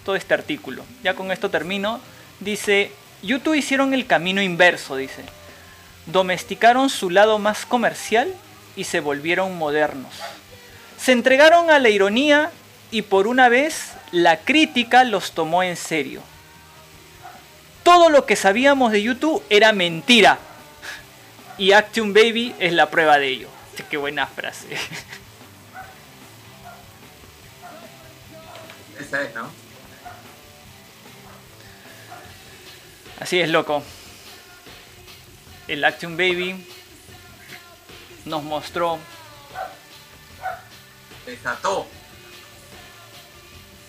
todo este artículo. Ya con esto termino. Dice, YouTube hicieron el camino inverso, dice. Domesticaron su lado más comercial y se volvieron modernos. Se entregaron a la ironía y por una vez la crítica los tomó en serio. Todo lo que sabíamos de YouTube era mentira. Y Action Baby es la prueba de ello. Qué buena frase. Esa es, ¿no? Así es, loco. El Action Baby nos mostró, Desató.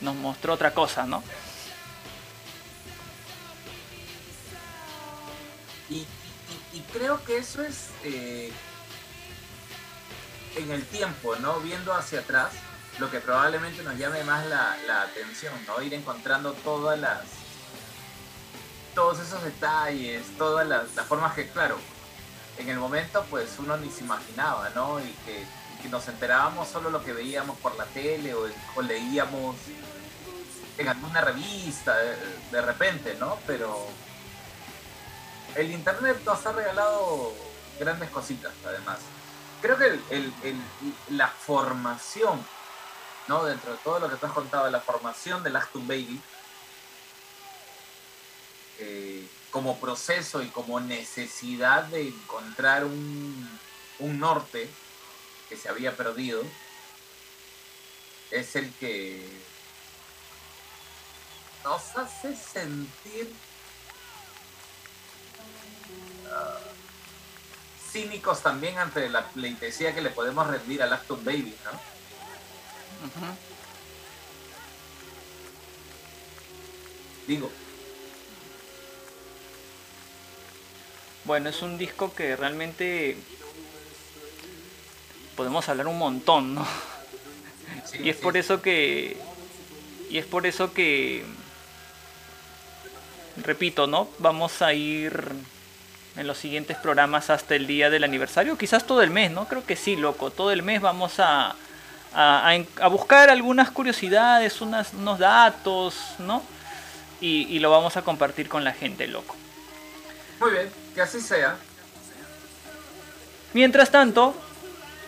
Nos mostró otra cosa, ¿no? Y, y- creo que eso es eh, en el tiempo, ¿no? Viendo hacia atrás, lo que probablemente nos llame más la, la atención, ¿no? Ir encontrando todas las. todos esos detalles, todas las, las formas que, claro, en el momento pues uno ni se imaginaba, ¿no? Y que, que nos enterábamos solo lo que veíamos por la tele o, leíamos en alguna revista de, de repente, ¿no? Pero el internet nos ha regalado grandes cositas, además. Creo que la formación, ¿no? Dentro de todo lo que tú has contado, la formación del Actum Baby, eh, como proceso y como necesidad de encontrar un norte que se había perdido, es el que nos hace sentir ah, cínicos también ante la pleitesía que le podemos rendir al Acton Baby, ¿no? Digo, Bueno, es un disco que realmente podemos hablar un montón, ¿no? sí, Y es sí, por eso que. Y es por eso que. Repito, ¿no? Vamos a ir en los siguientes programas hasta el día del aniversario. Quizás todo el mes, ¿no? Creo que sí, loco. Todo el mes vamos a. A, buscar algunas curiosidades, unas, unos datos, ¿no? Y, y lo vamos a compartir con la gente, loco. Muy bien, que así sea. Mientras tanto,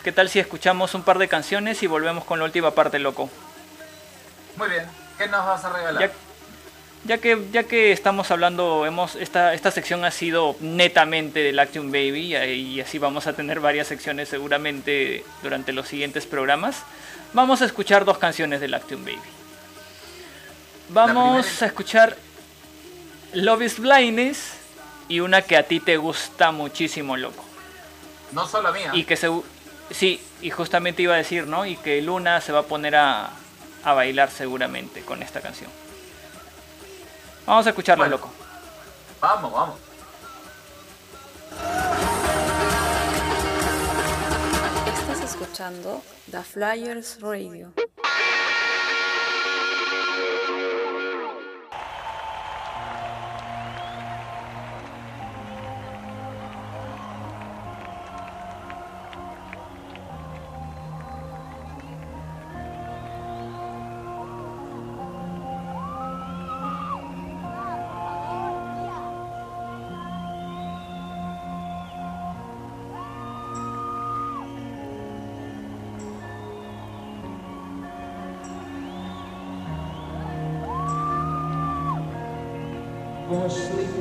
¿qué tal si escuchamos un par de canciones y volvemos con la última parte, loco? Muy bien, ¿qué nos vas a regalar? Ya, ya que ya que estamos hablando, hemos esta esta sección ha sido netamente del Action Baby y, así vamos a tener varias secciones seguramente durante los siguientes programas. Vamos a escuchar dos canciones del Action Baby. Vamos a escuchar Love is Blindness y una que a ti te gusta muchísimo, loco. No solo mía. Y que se sí, y justamente iba a decir, ¿no? Y que Luna se va a poner a, a bailar seguramente con esta canción. Vamos a escucharlo, Bueno. loco. Vamos, vamos. Estás escuchando The Flyers Radio.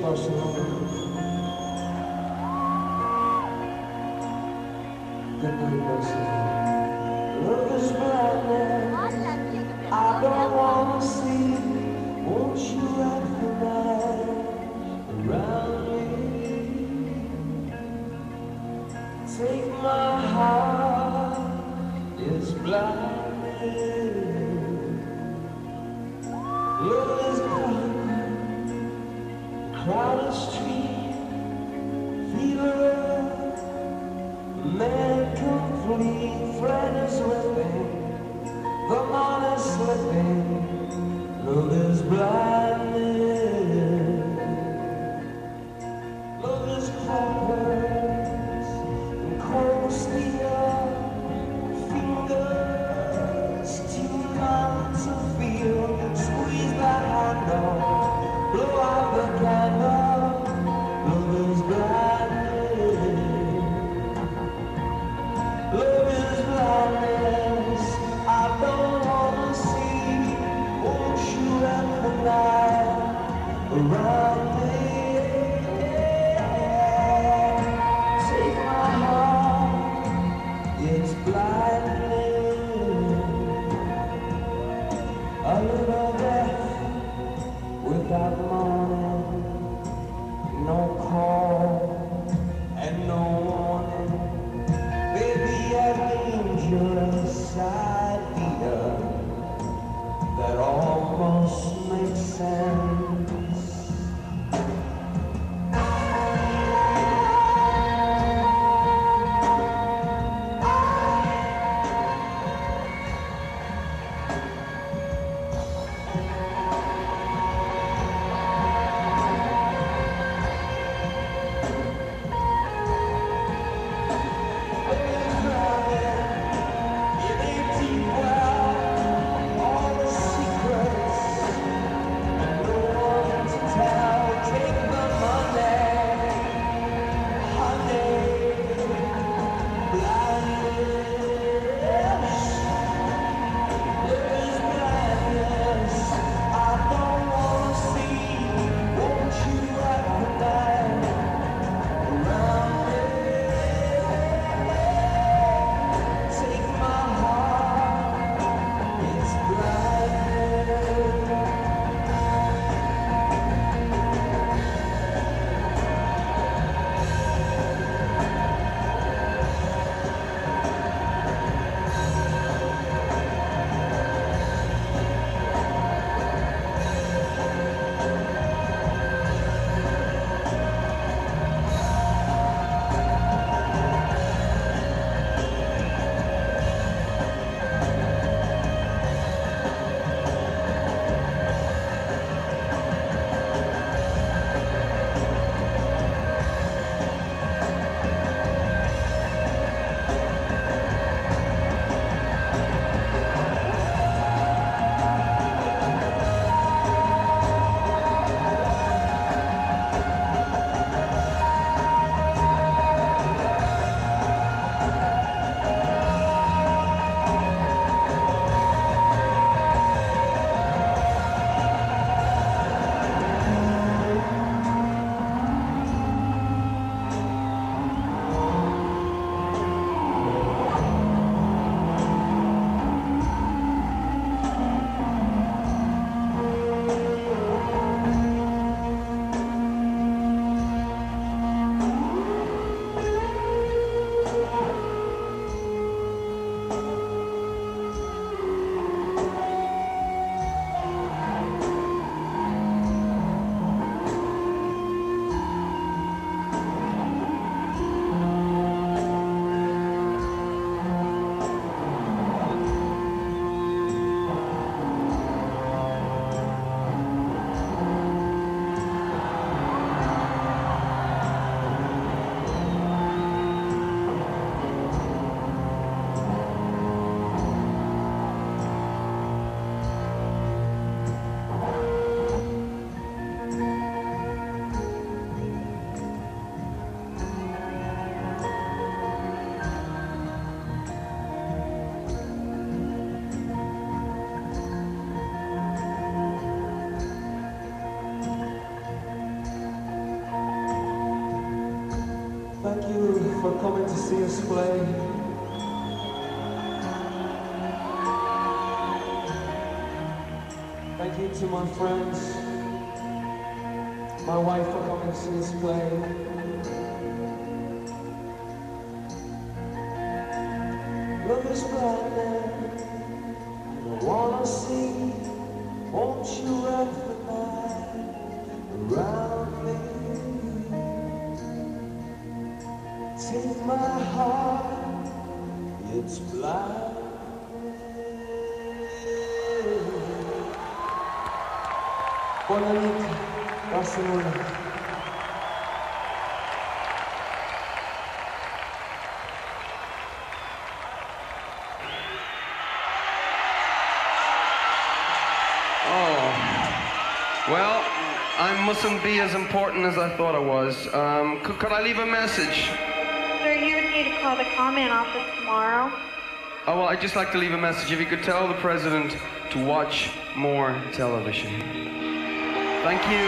To sleep, Barcelona. Good night, Barcelona. Look is blinding. I don't wanna see. Won't you recognize around me? Take my heart. It's blinding. Love is blinding crowded street, fever, man complete, is slipping, the is slipping, love is blinding, coming to see us play. Thank you to my friends, my wife for coming to see us play. Love is blind, mustn't be as important as I thought I was. Um, could, could I leave a message? Sir, you would need to call the comment office tomorrow. Oh, well, I'd just like to leave a message. If you could tell the president to watch more television. Thank you.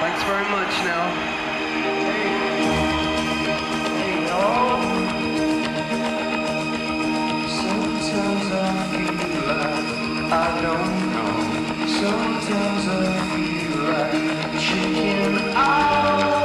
Thanks very much now. Sometimes I feel like I don't know. Sometimes I Chicken out.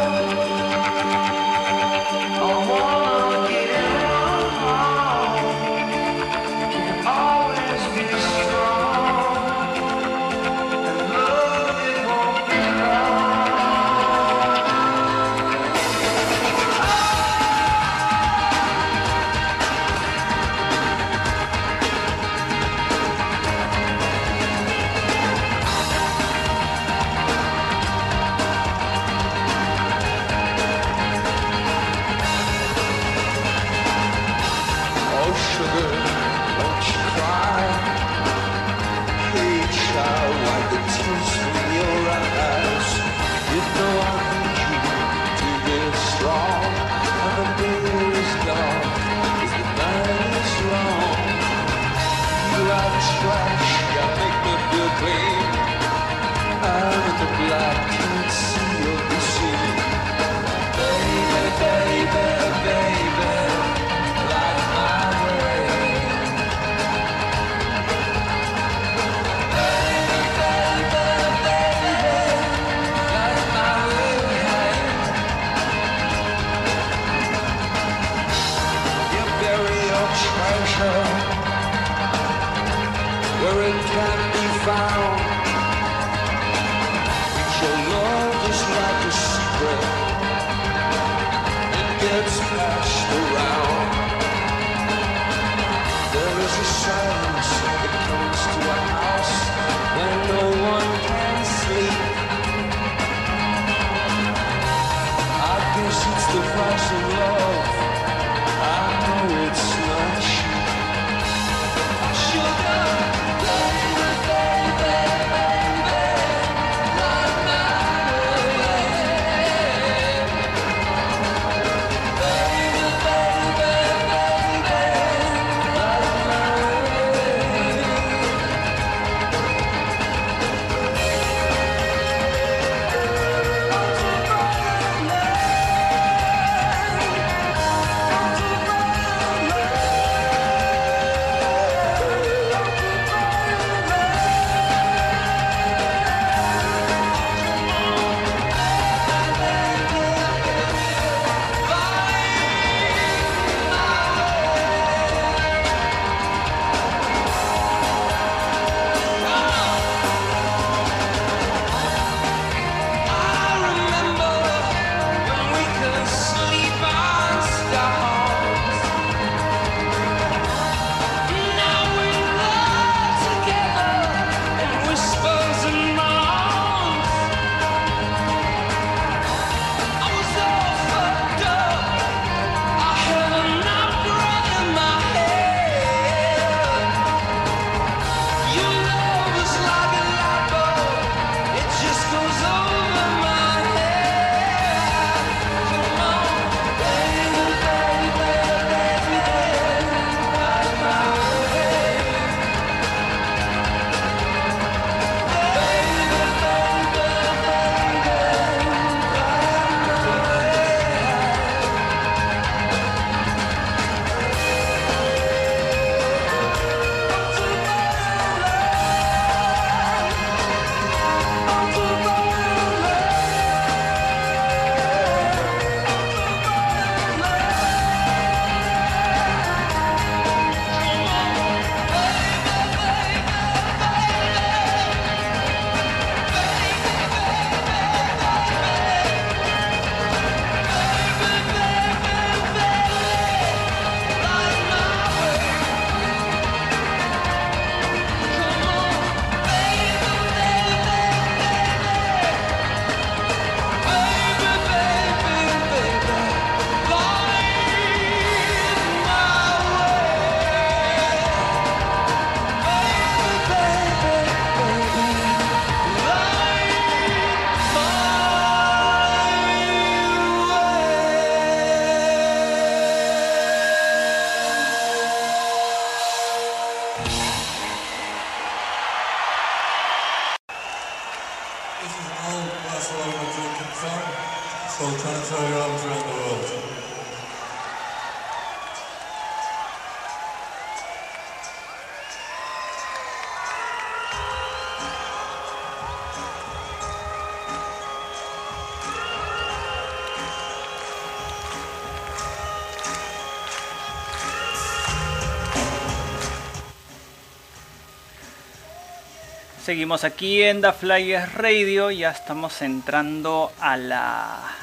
Seguimos aquí en The Flyers Radio, ya estamos entrando a la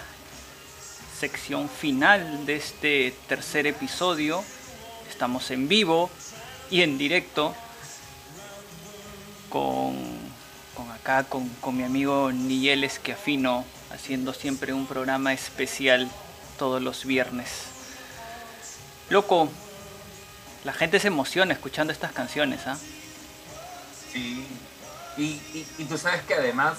sección final de este tercer episodio. Estamos en vivo y en directo con, con acá, con, con mi amigo Nigel Esquiafino, haciendo siempre un programa especial todos los viernes. Loco, la gente se emociona escuchando estas canciones, ¿ah? Y, tú sabes que además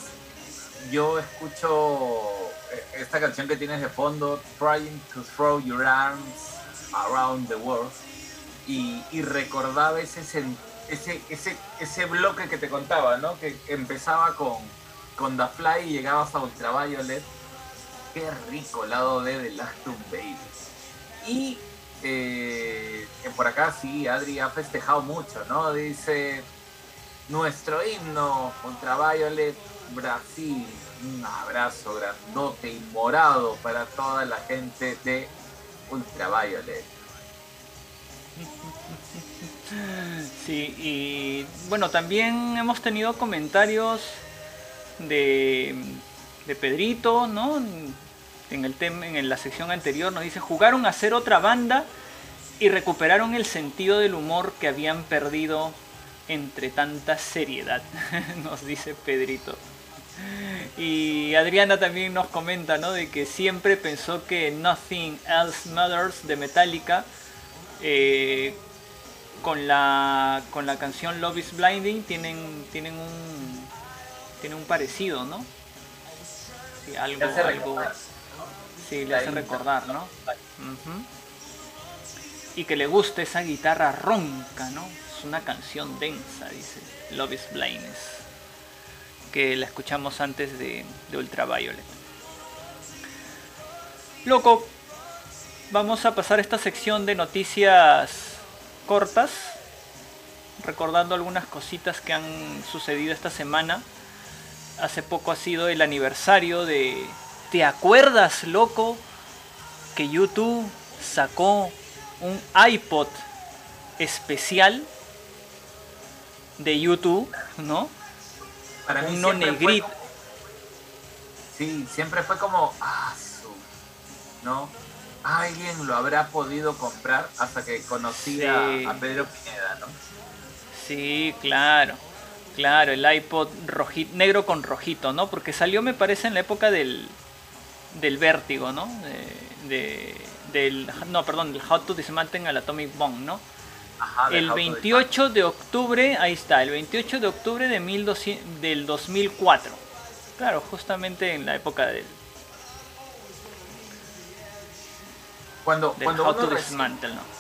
yo escucho eh, esta canción que tienes de fondo, Trying to Throw Your Arms Around the World, y, recordaba ese, ese, ese, ese bloque que te contaba, ¿no? Que empezaba con, con The Fly y llegabas a Ultraviolet. Qué rico lado D de Last Tomb Baby. Y eh, por acá sí, Adri ha festejado mucho, ¿no? Dice nuestro himno Ultraviolet Brasil. Un abrazo grandote y morado para toda la gente de Ultraviolet. [laughs] Sí, y bueno, también hemos tenido comentarios de, de Pedrito, ¿no? En, el tema, en la sección anterior nos dice, jugaron a ser otra banda y recuperaron el sentido del humor que habían perdido entre tanta seriedad, [laughs] nos dice Pedrito. Y Adriana también nos comenta, ¿no? De que siempre pensó que Nothing Else Matters de Metallica eh, con la con la canción Love is Blinding tienen tienen un tienen un parecido, ¿no? Sí, algo, algo sí, le hace recordar, ¿no? Y que le guste esa guitarra ronca, ¿no? Una canción densa, dice Love is Blindness. Que la escuchamos antes de, de Ultraviolet. Loco, vamos a pasar esta sección de noticias cortas, recordando algunas cositas que han sucedido esta semana. Hace poco ha sido el aniversario de... ¿Te acuerdas, loco? Que YouTube sacó un iPod especial de YouTube, ¿no? Para mí Uno fue negrito. Sí, siempre fue como, ah, su, ¿no? Alguien lo habrá podido comprar hasta que conocí a- Sí. a, Pedro Pineda, ¿no? Sí, claro. Claro, el iPod roji- negro con rojito, ¿no? Porque salió, me parece, en la época del, del vértigo, ¿no? De, de- del, no, perdón, del How to Dismantle al Atomic Bomb, ¿no? Ajá, el How to 28 de octubre, ahí está, el 28 de octubre de 1200 del 2004. Claro, justamente en la época del, Cuando, del cuando uno Dismantle, ¿no?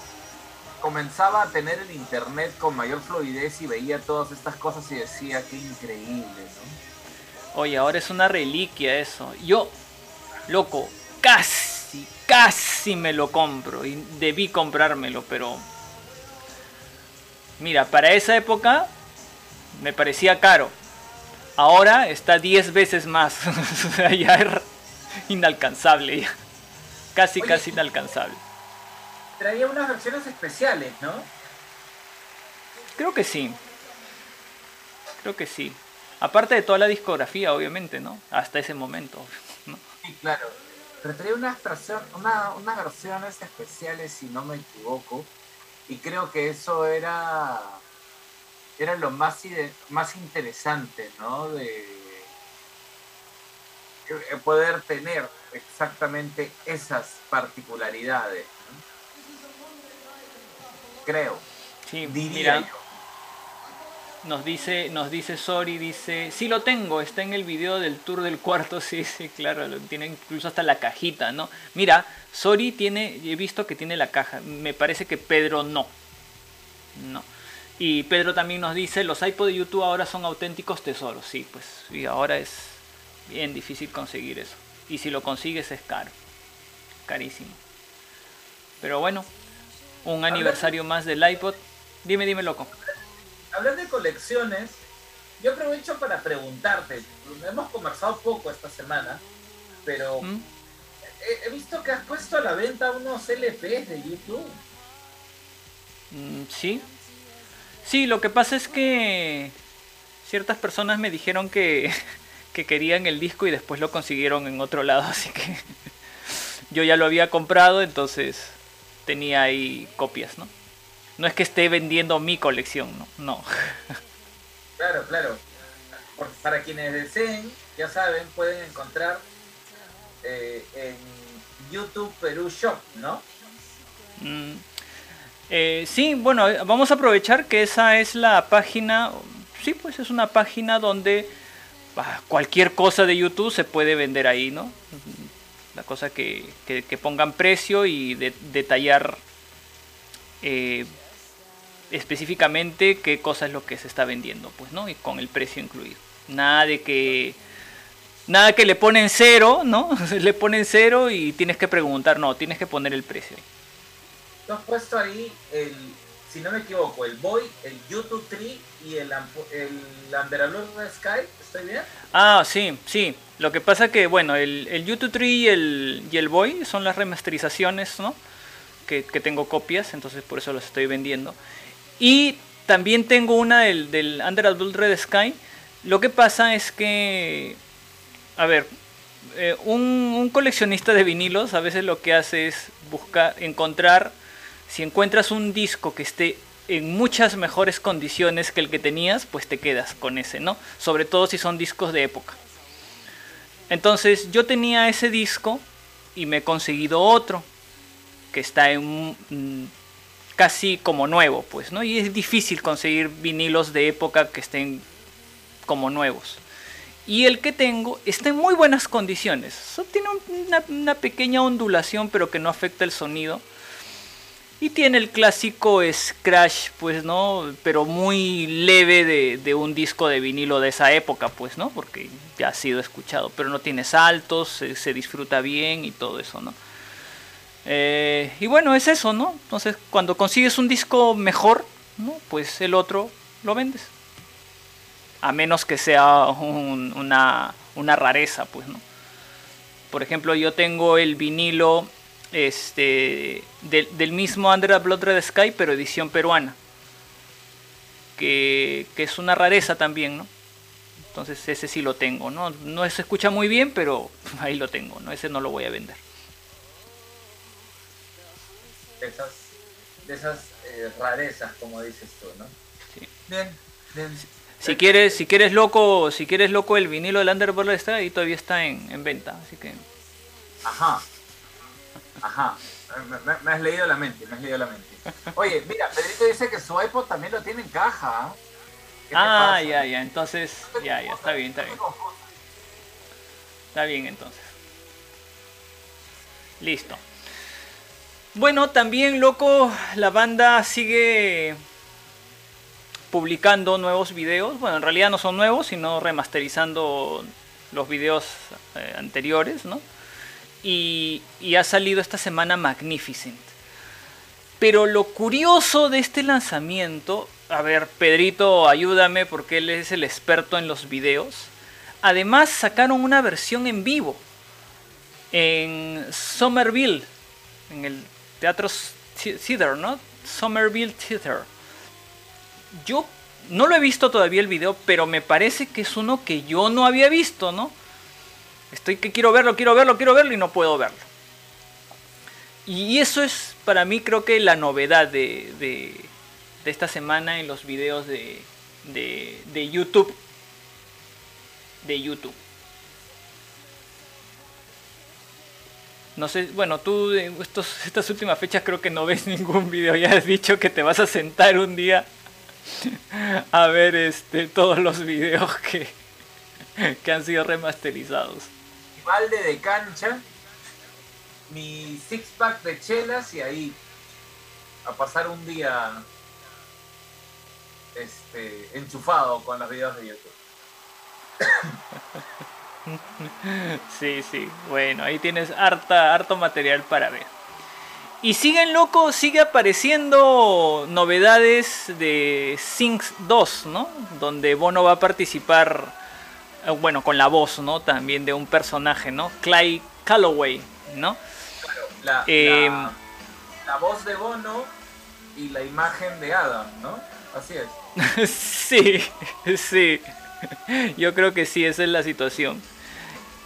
comenzaba a tener el internet con mayor fluidez y veía todas estas cosas y decía, qué increíble, ¿no? Oye, ahora es una reliquia eso. Yo, loco, casi, casi me lo compro. Y debí comprármelo, pero... Mira, para esa época me parecía caro. Ahora está 10 veces más. [laughs] o sea, ya es inalcanzable. ya. Casi, Oye. casi inalcanzable. Traía unas versiones especiales, ¿no? Creo que sí. Creo que sí. Aparte de toda la discografía, obviamente, ¿no? Hasta ese momento. [laughs] ¿no? Sí, claro. Pero traía unas, una- unas versiones especiales, si no me equivoco. Y creo que eso era, era lo más, más interesante, ¿no? De eh, poder tener exactamente esas particularidades. ¿no? Creo. Sí, Diría mira, yo. Nos dice, nos dice Sori, dice, sí lo tengo, está en el video del tour del cuarto, [laughs] sí, sí, claro, lo tiene incluso hasta la cajita, ¿no? Mira, Sori tiene, he visto que tiene la caja, me parece que Pedro no, no. Y Pedro también nos dice, los iPod de YouTube ahora son auténticos tesoros, sí, pues, y ahora es, Bien difícil conseguir eso. Y si lo consigues es caro. Carísimo. Pero bueno, un aniversario más del iPod. Dime, dime, loco. Hablar de colecciones, yo aprovecho para preguntarte. Hemos conversado poco esta semana, pero ¿Mm? he, he visto que has puesto a la venta unos LPs de YouTube. Mm, Sí. Sí, lo que pasa es que ciertas personas me dijeron que, [laughs] que querían el disco y después lo consiguieron en otro lado, [laughs] así que yo ya lo había comprado, entonces tenía ahí copias, ¿no? No es que esté vendiendo mi colección, no, no. Claro, claro. Para quienes deseen, ya saben, pueden encontrar eh, en YouTube Perú Shop, ¿no? Mm, eh, sí, bueno, eh, vamos a aprovechar que esa es la página, sí, pues es una página donde ah, cualquier cosa de YouTube se puede vender ahí, ¿no? La cosa que, que- que pongan precio y de- detallar eh, específicamente qué cosa es lo que se está vendiendo, pues, ¿no? Y con el precio incluido. Nada de que nada que le ponen cero, ¿no? [laughs] le ponen cero y tienes que preguntar, no, tienes que poner el precio. Tú has puesto ahí el, si no me equivoco, el Boy, el YouTube Tree y el, el Blue Sky, ¿estoy bien? Ah, sí, sí. Lo que pasa que, bueno, el, el YouTube Tree y el, y el Boy son las remasterizaciones, ¿no? Que, que tengo copias, entonces por eso las estoy vendiendo. Y también tengo una del, Under a Blue Red Sky. Lo que pasa es que, a ver, eh, un, un coleccionista de vinilos a veces lo que hace es buscar, encontrar, si encuentras un disco que esté en muchas mejores condiciones que el que tenías, pues te quedas con ese, ¿no? Sobre todo si son discos de época. Entonces yo tenía ese disco y me he conseguido otro que está en casi como nuevo, pues, ¿no? Y es difícil conseguir vinilos de época que estén como nuevos. Y el que tengo está en muy buenas condiciones. Tiene un- una, pequeña ondulación, pero que no afecta el sonido. Y tiene el clásico scratch, pues, ¿no? Pero muy leve de, de un disco de vinilo de esa época, pues, ¿no? Porque ya ha sido escuchado. Pero no tiene saltos, se, se disfruta bien y todo eso, ¿no? Eh, y bueno, es eso, ¿no? Entonces, cuando consigues un disco mejor, ¿no? Pues el otro lo vendes. A menos que sea un- una, rareza, pues, ¿no? Por ejemplo, yo tengo el vinilo este, del, del mismo Under the Blood Red Sky, pero edición peruana. Que, que es una rareza también, ¿no? Entonces ese sí lo tengo, ¿no? No se escucha muy bien, pero [laughs] ahí lo tengo, ¿no? Ese no lo voy a vender. De esas, de esas eh, rarezas, como dices tú, ¿no? Bien, bien. Si quieres, si quieres loco, si quieres loco el vinilo del Under the Blood Red Sky, ahí todavía está en, en venta, así que Ajá. Ajá. Me, me- me has leído la mente, me has leído la mente. Oye, mira, Pedrito dice que su iPod también lo tiene en caja. ¿ah? ¿Qué te Ah, pasa? ya, ya, entonces, ya, ya, está bien, está bien. Está bien entonces. Listo. Bueno, también, loco, la banda sigue publicando nuevos videos. Bueno, en realidad no son nuevos, sino remasterizando los videos eh, anteriores, ¿no? Y, y ha salido esta semana Magnificent. Pero lo curioso de este lanzamiento, a ver, Pedrito, ayúdame porque él es el experto en los videos. Además sacaron una versión en vivo en Somerville, en el Teatro Theater, ¿no? Somerville Theater. Yo no lo he visto todavía el video, pero me parece que es uno que yo no había visto, ¿no? Estoy que quiero verlo, quiero verlo, quiero verlo y no puedo verlo. Y eso es para mí creo que la novedad de, de- esta semana en los videos de, de, de YouTube. De YouTube. No sé, bueno, tú en estos, estas últimas fechas creo que no ves [laughs] ningún video. Ya has dicho que te vas a sentar un día [laughs] a ver este, todos los videos que, [laughs] que han sido remasterizados. Mi balde de cancha, mi six pack de chelas y ahí a pasar un día este, enchufado con los videos de YouTube. [laughs] Sí, sí. Bueno, ahí tienes harta, harto material para ver. Y siguen loco, sigue apareciendo novedades de Sings 2, ¿no? Donde Bono va a participar, eh, bueno, con la voz, ¿no? También de un personaje, ¿no? Clay Calloway, ¿no? La, Eh, la- la voz de Bono y la imagen de Adam, ¿no? Así es. [laughs] sí, [laughs] sí. Yo creo que sí, esa es la situación.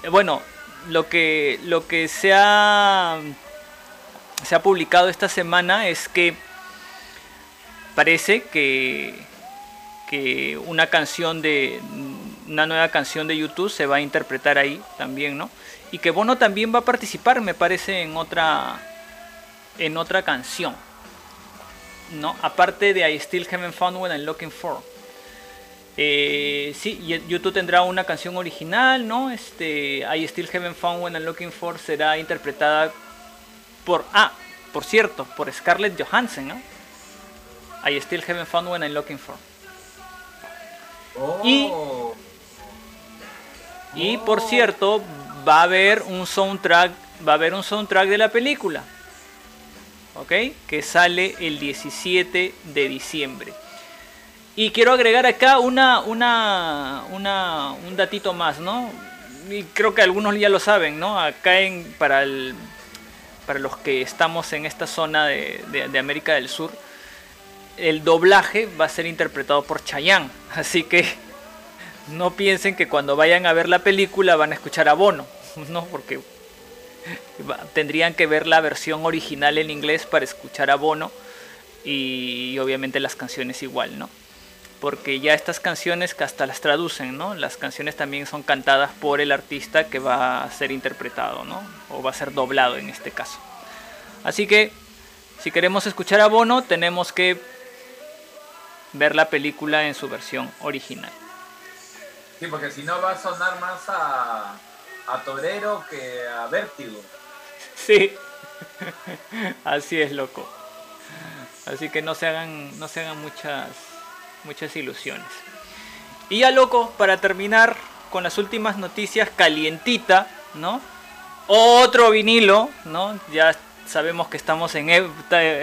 Eh, Bueno, lo que, lo que se ha, se ha publicado esta semana es que parece que, que una canción de una nueva canción de YouTube se va a interpretar ahí también, ¿no? Y que Bono también va a participar, me parece, en otra en otra canción. ¿no? Aparte de I Still Haven't Found What I'm Looking For. Eh, sí, YouTube tendrá una canción original, ¿no? Este, I Still Haven't Found What I'm Looking For será interpretada por, ah, por cierto, por Scarlett Johansson, ¿no? I Still Haven't Found What I'm Looking For. Y, Oh, y por cierto, va a haber un soundtrack, va a haber un soundtrack de la película. ¿Ok? Que sale el 17 de diciembre. Y quiero agregar acá una, una, una, un datito más, ¿no? Y creo que algunos ya lo saben, ¿no? Acá en, para, el, para los que estamos en esta zona de, de- América del Sur, el doblaje va a ser interpretado por Chayanne. [laughs] Así que no piensen que cuando vayan a ver la película van a escuchar a Bono, [laughs] ¿no? Porque tendrían que ver la versión original en inglés para escuchar a Bono y, obviamente las canciones igual, ¿no? Porque ya estas canciones que hasta las traducen, ¿no? Las canciones también son cantadas por el artista que va a ser interpretado, ¿no? O va a ser doblado en este caso. Así que si queremos escuchar a Bono tenemos que ver la película en su versión original. sí, porque si no va a sonar más a, a Torero que a Vértigo. Sí, [laughs] así es, loco. Así que no se hagan, no se hagan muchas, muchas ilusiones. Y ya, loco, para terminar con las últimas noticias, calientita, ¿no? Otro vinilo, ¿no? Ya sabemos que estamos en, ep-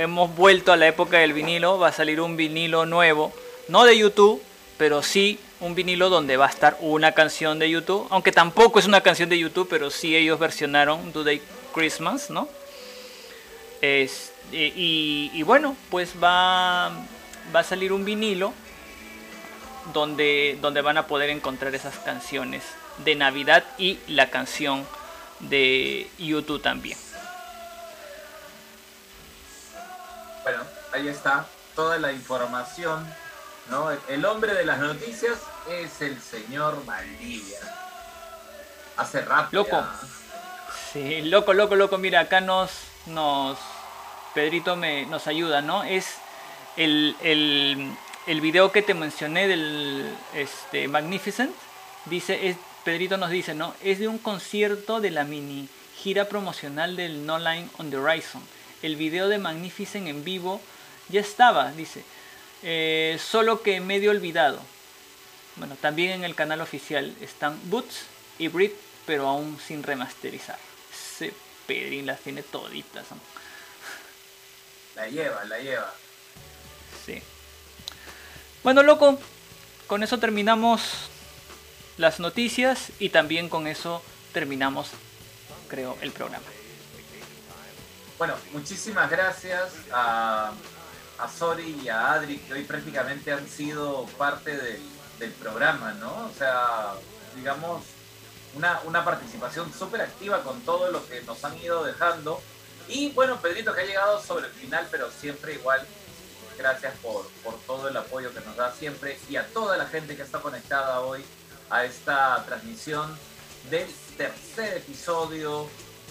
hemos vuelto a la época del vinilo, va a salir un vinilo nuevo, no de YouTube, pero sí un vinilo donde va a estar una canción de YouTube, aunque tampoco es una canción de YouTube, pero sí ellos versionaron Do They Christmas, ¿no? Es- y, y bueno, pues va, va a salir un vinilo donde, donde van a poder encontrar esas canciones de Navidad y la canción de YouTube también. Bueno, ahí está toda la información, ¿no? El hombre de las noticias es el señor Valdivia. Hace rato. Loco. ya. Sí, loco, loco, loco. Mira, acá nos, nos, Pedrito me, nos ayuda, ¿no? Es el, el, el video que te mencioné del este, Magnificent. Dice, es, Pedrito nos dice, ¿no? Es de un concierto de la mini gira promocional del No Line on the Horizon. El video de Magnificent en vivo ya estaba, dice. eh, solo que medio olvidado. Bueno, también en el canal oficial están Boots y Brit, pero aún sin remasterizar. Ese Pedrín las tiene toditas. ¿no? La lleva, la lleva. Sí. Bueno, loco, con eso terminamos las noticias y también con eso terminamos, creo, el programa. Bueno, muchísimas gracias a, a Sori y a Adri, que hoy prácticamente han sido parte del, del programa, ¿no? O sea, digamos, una, una participación súper activa con todo lo que nos han ido dejando. Y bueno, Pedrito que ha llegado sobre el final, pero siempre igual. Gracias por, por todo el apoyo que nos da siempre y a toda la gente que está conectada hoy a esta transmisión del tercer episodio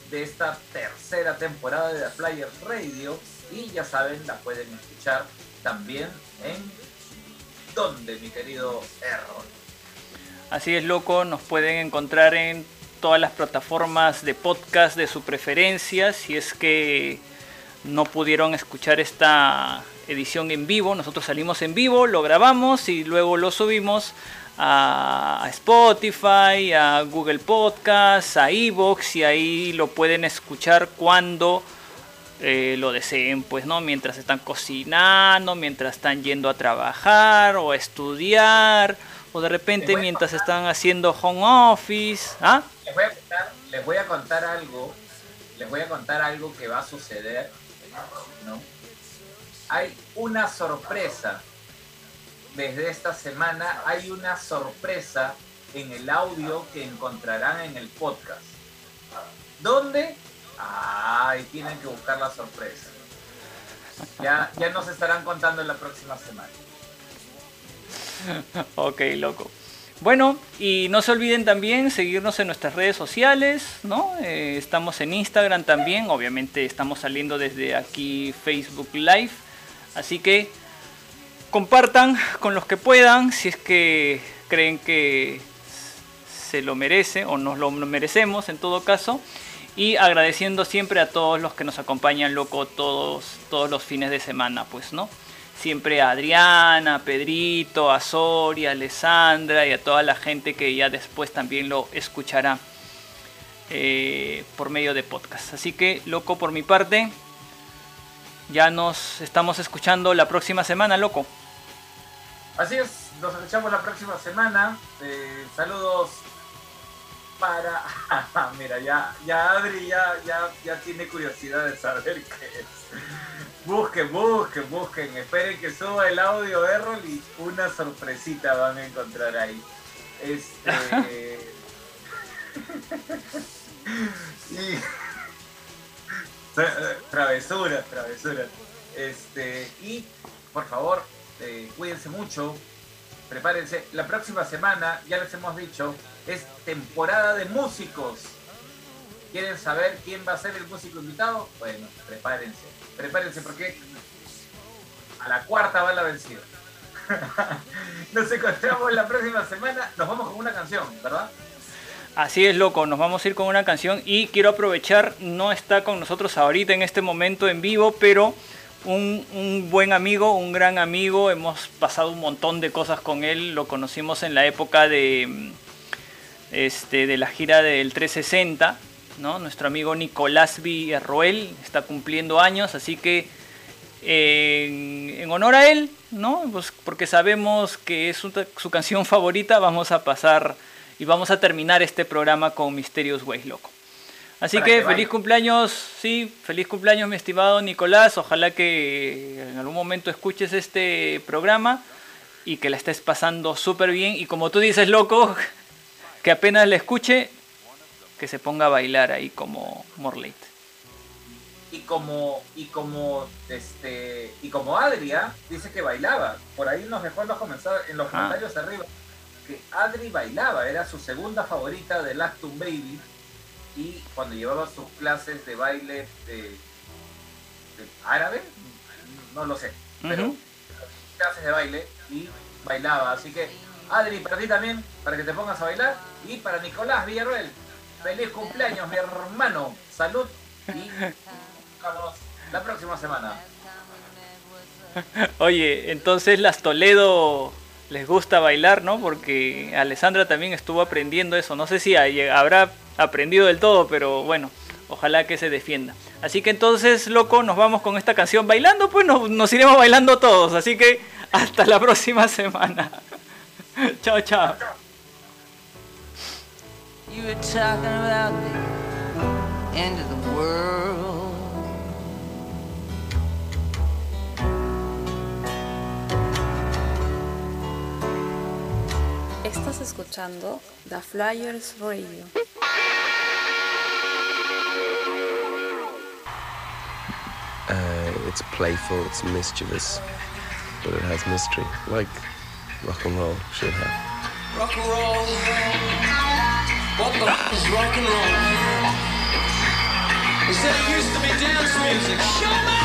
de esta tercera temporada de The Flyers Radio. Y ya saben, la pueden escuchar también en donde, mi querido Errol. Así es, loco, nos pueden encontrar en todas las plataformas de podcast de su preferencia. Si es que no pudieron escuchar esta edición en vivo, nosotros salimos en vivo, lo grabamos y luego lo subimos a, Spotify, a Google Podcasts, a Evox y ahí lo pueden escuchar cuando eh, lo deseen, pues, ¿no? Mientras están cocinando, mientras están yendo a trabajar o a estudiar, o de repente mientras están haciendo home office. ¿Ah? Les voy a contar, les voy a contar algo, les voy a contar algo que va a suceder, ¿no? Hay una sorpresa desde esta semana, hay una sorpresa en el audio que encontrarán en el podcast. ¿Dónde? Ay, tienen que buscar la sorpresa. Ya, ya nos estarán contando en la próxima semana. [laughs] ok, loco. Bueno, y no se olviden también seguirnos en nuestras redes sociales, ¿no? Eh, estamos en Instagram también, obviamente estamos saliendo desde aquí Facebook Live, así que compartan con los que puedan, si es que creen que se lo merece o nos lo merecemos en todo caso. Y agradeciendo siempre a todos los que nos acompañan, loco, todos, todos los fines de semana, pues, ¿no? Siempre a Adriana, a Pedrito, a Soria, a Alessandra y a toda la gente que ya después también lo escuchará eh, por medio de podcast. Así que, loco, por mi parte, ya nos estamos escuchando la próxima semana, loco. Así es, nos escuchamos la próxima semana. Eh, saludos para. [laughs] Mira, ya, ya Adri ya, ya, ya tiene curiosidad de saber [laughs] qué es. Busquen, busquen, busquen. Esperen que suba el audio Errol y una sorpresita van a encontrar ahí. Este. [laughs] y... Travesuras, travesuras. Este, y por favor, eh, cuídense mucho, prepárense. La próxima semana, ya les hemos dicho, es temporada de músicos. ¿Quieren saber quién va a ser el músico invitado? Bueno, prepárense, prepárense porque a la cuarta va la vencida. [laughs] Nos encontramos la próxima semana, nos vamos con una canción, ¿verdad? Así es, loco, nos vamos a ir con una canción y quiero aprovechar, no está con nosotros ahorita en este momento en vivo, pero un, buen amigo, un gran amigo, hemos pasado un montón de cosas con él, lo conocimos en la época de, este, de la gira del 360, ¿no? nuestro amigo Nicolás Villarroel está cumpliendo años, así que en, honor a él, ¿no? Pues porque sabemos que es su canción favorita, vamos a pasar y vamos a terminar este programa con Mysterious Ways, loco. Así Para que, que feliz cumpleaños, sí, feliz cumpleaños mi estimado Nicolás. Ojalá que en algún momento escuches este programa y que la estés pasando súper bien. Y como tú dices, loco, [laughs] que apenas la escuche, que se ponga a bailar ahí como Morlate. Y como, y como, este, y como Adria dice que bailaba, por ahí nos dejó en los en los Ah. comentarios arriba, que Adri bailaba, era su segunda favorita de Lactum Baby, y cuando llevaba sus clases de baile de, de árabe, no lo sé, pero clases de baile y bailaba, así que Adri, para ti también, para que te pongas a bailar, y para Nicolás Villarroel, feliz cumpleaños mi hermano, salud y vamos la próxima semana. [laughs] Oye, entonces las Toledo les gusta bailar, ¿no? Porque Alessandra también estuvo aprendiendo eso. No sé si habrá aprendido del todo, pero bueno, ojalá que se defienda. Así que entonces, loco, nos vamos con esta canción bailando, pues nos, nos iremos bailando todos. Así que hasta la [laughs] próxima semana. [laughs] chao, chao. You were talking about the end of the world. Estás escuchando The Flyers Radio. Uh, it's playful, it's mischievous, but it has mystery, like rock and roll should have. Rock and roll. What the f is rock and roll? He said it used to be dance music. Show me!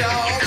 Dog.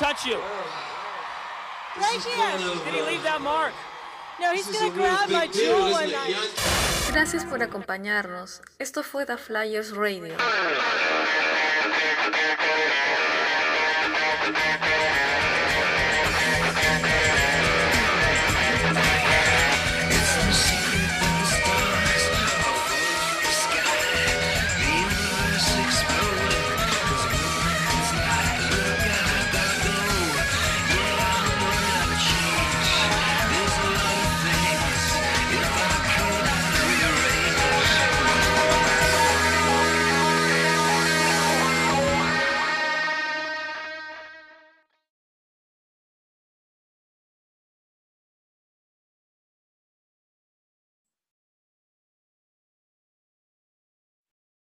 Touch you? Right here. Did he leave that mark? No, he's gonna grab my jewel one night. Gracias por acompañarnos. Esto fue The Flyers Radio.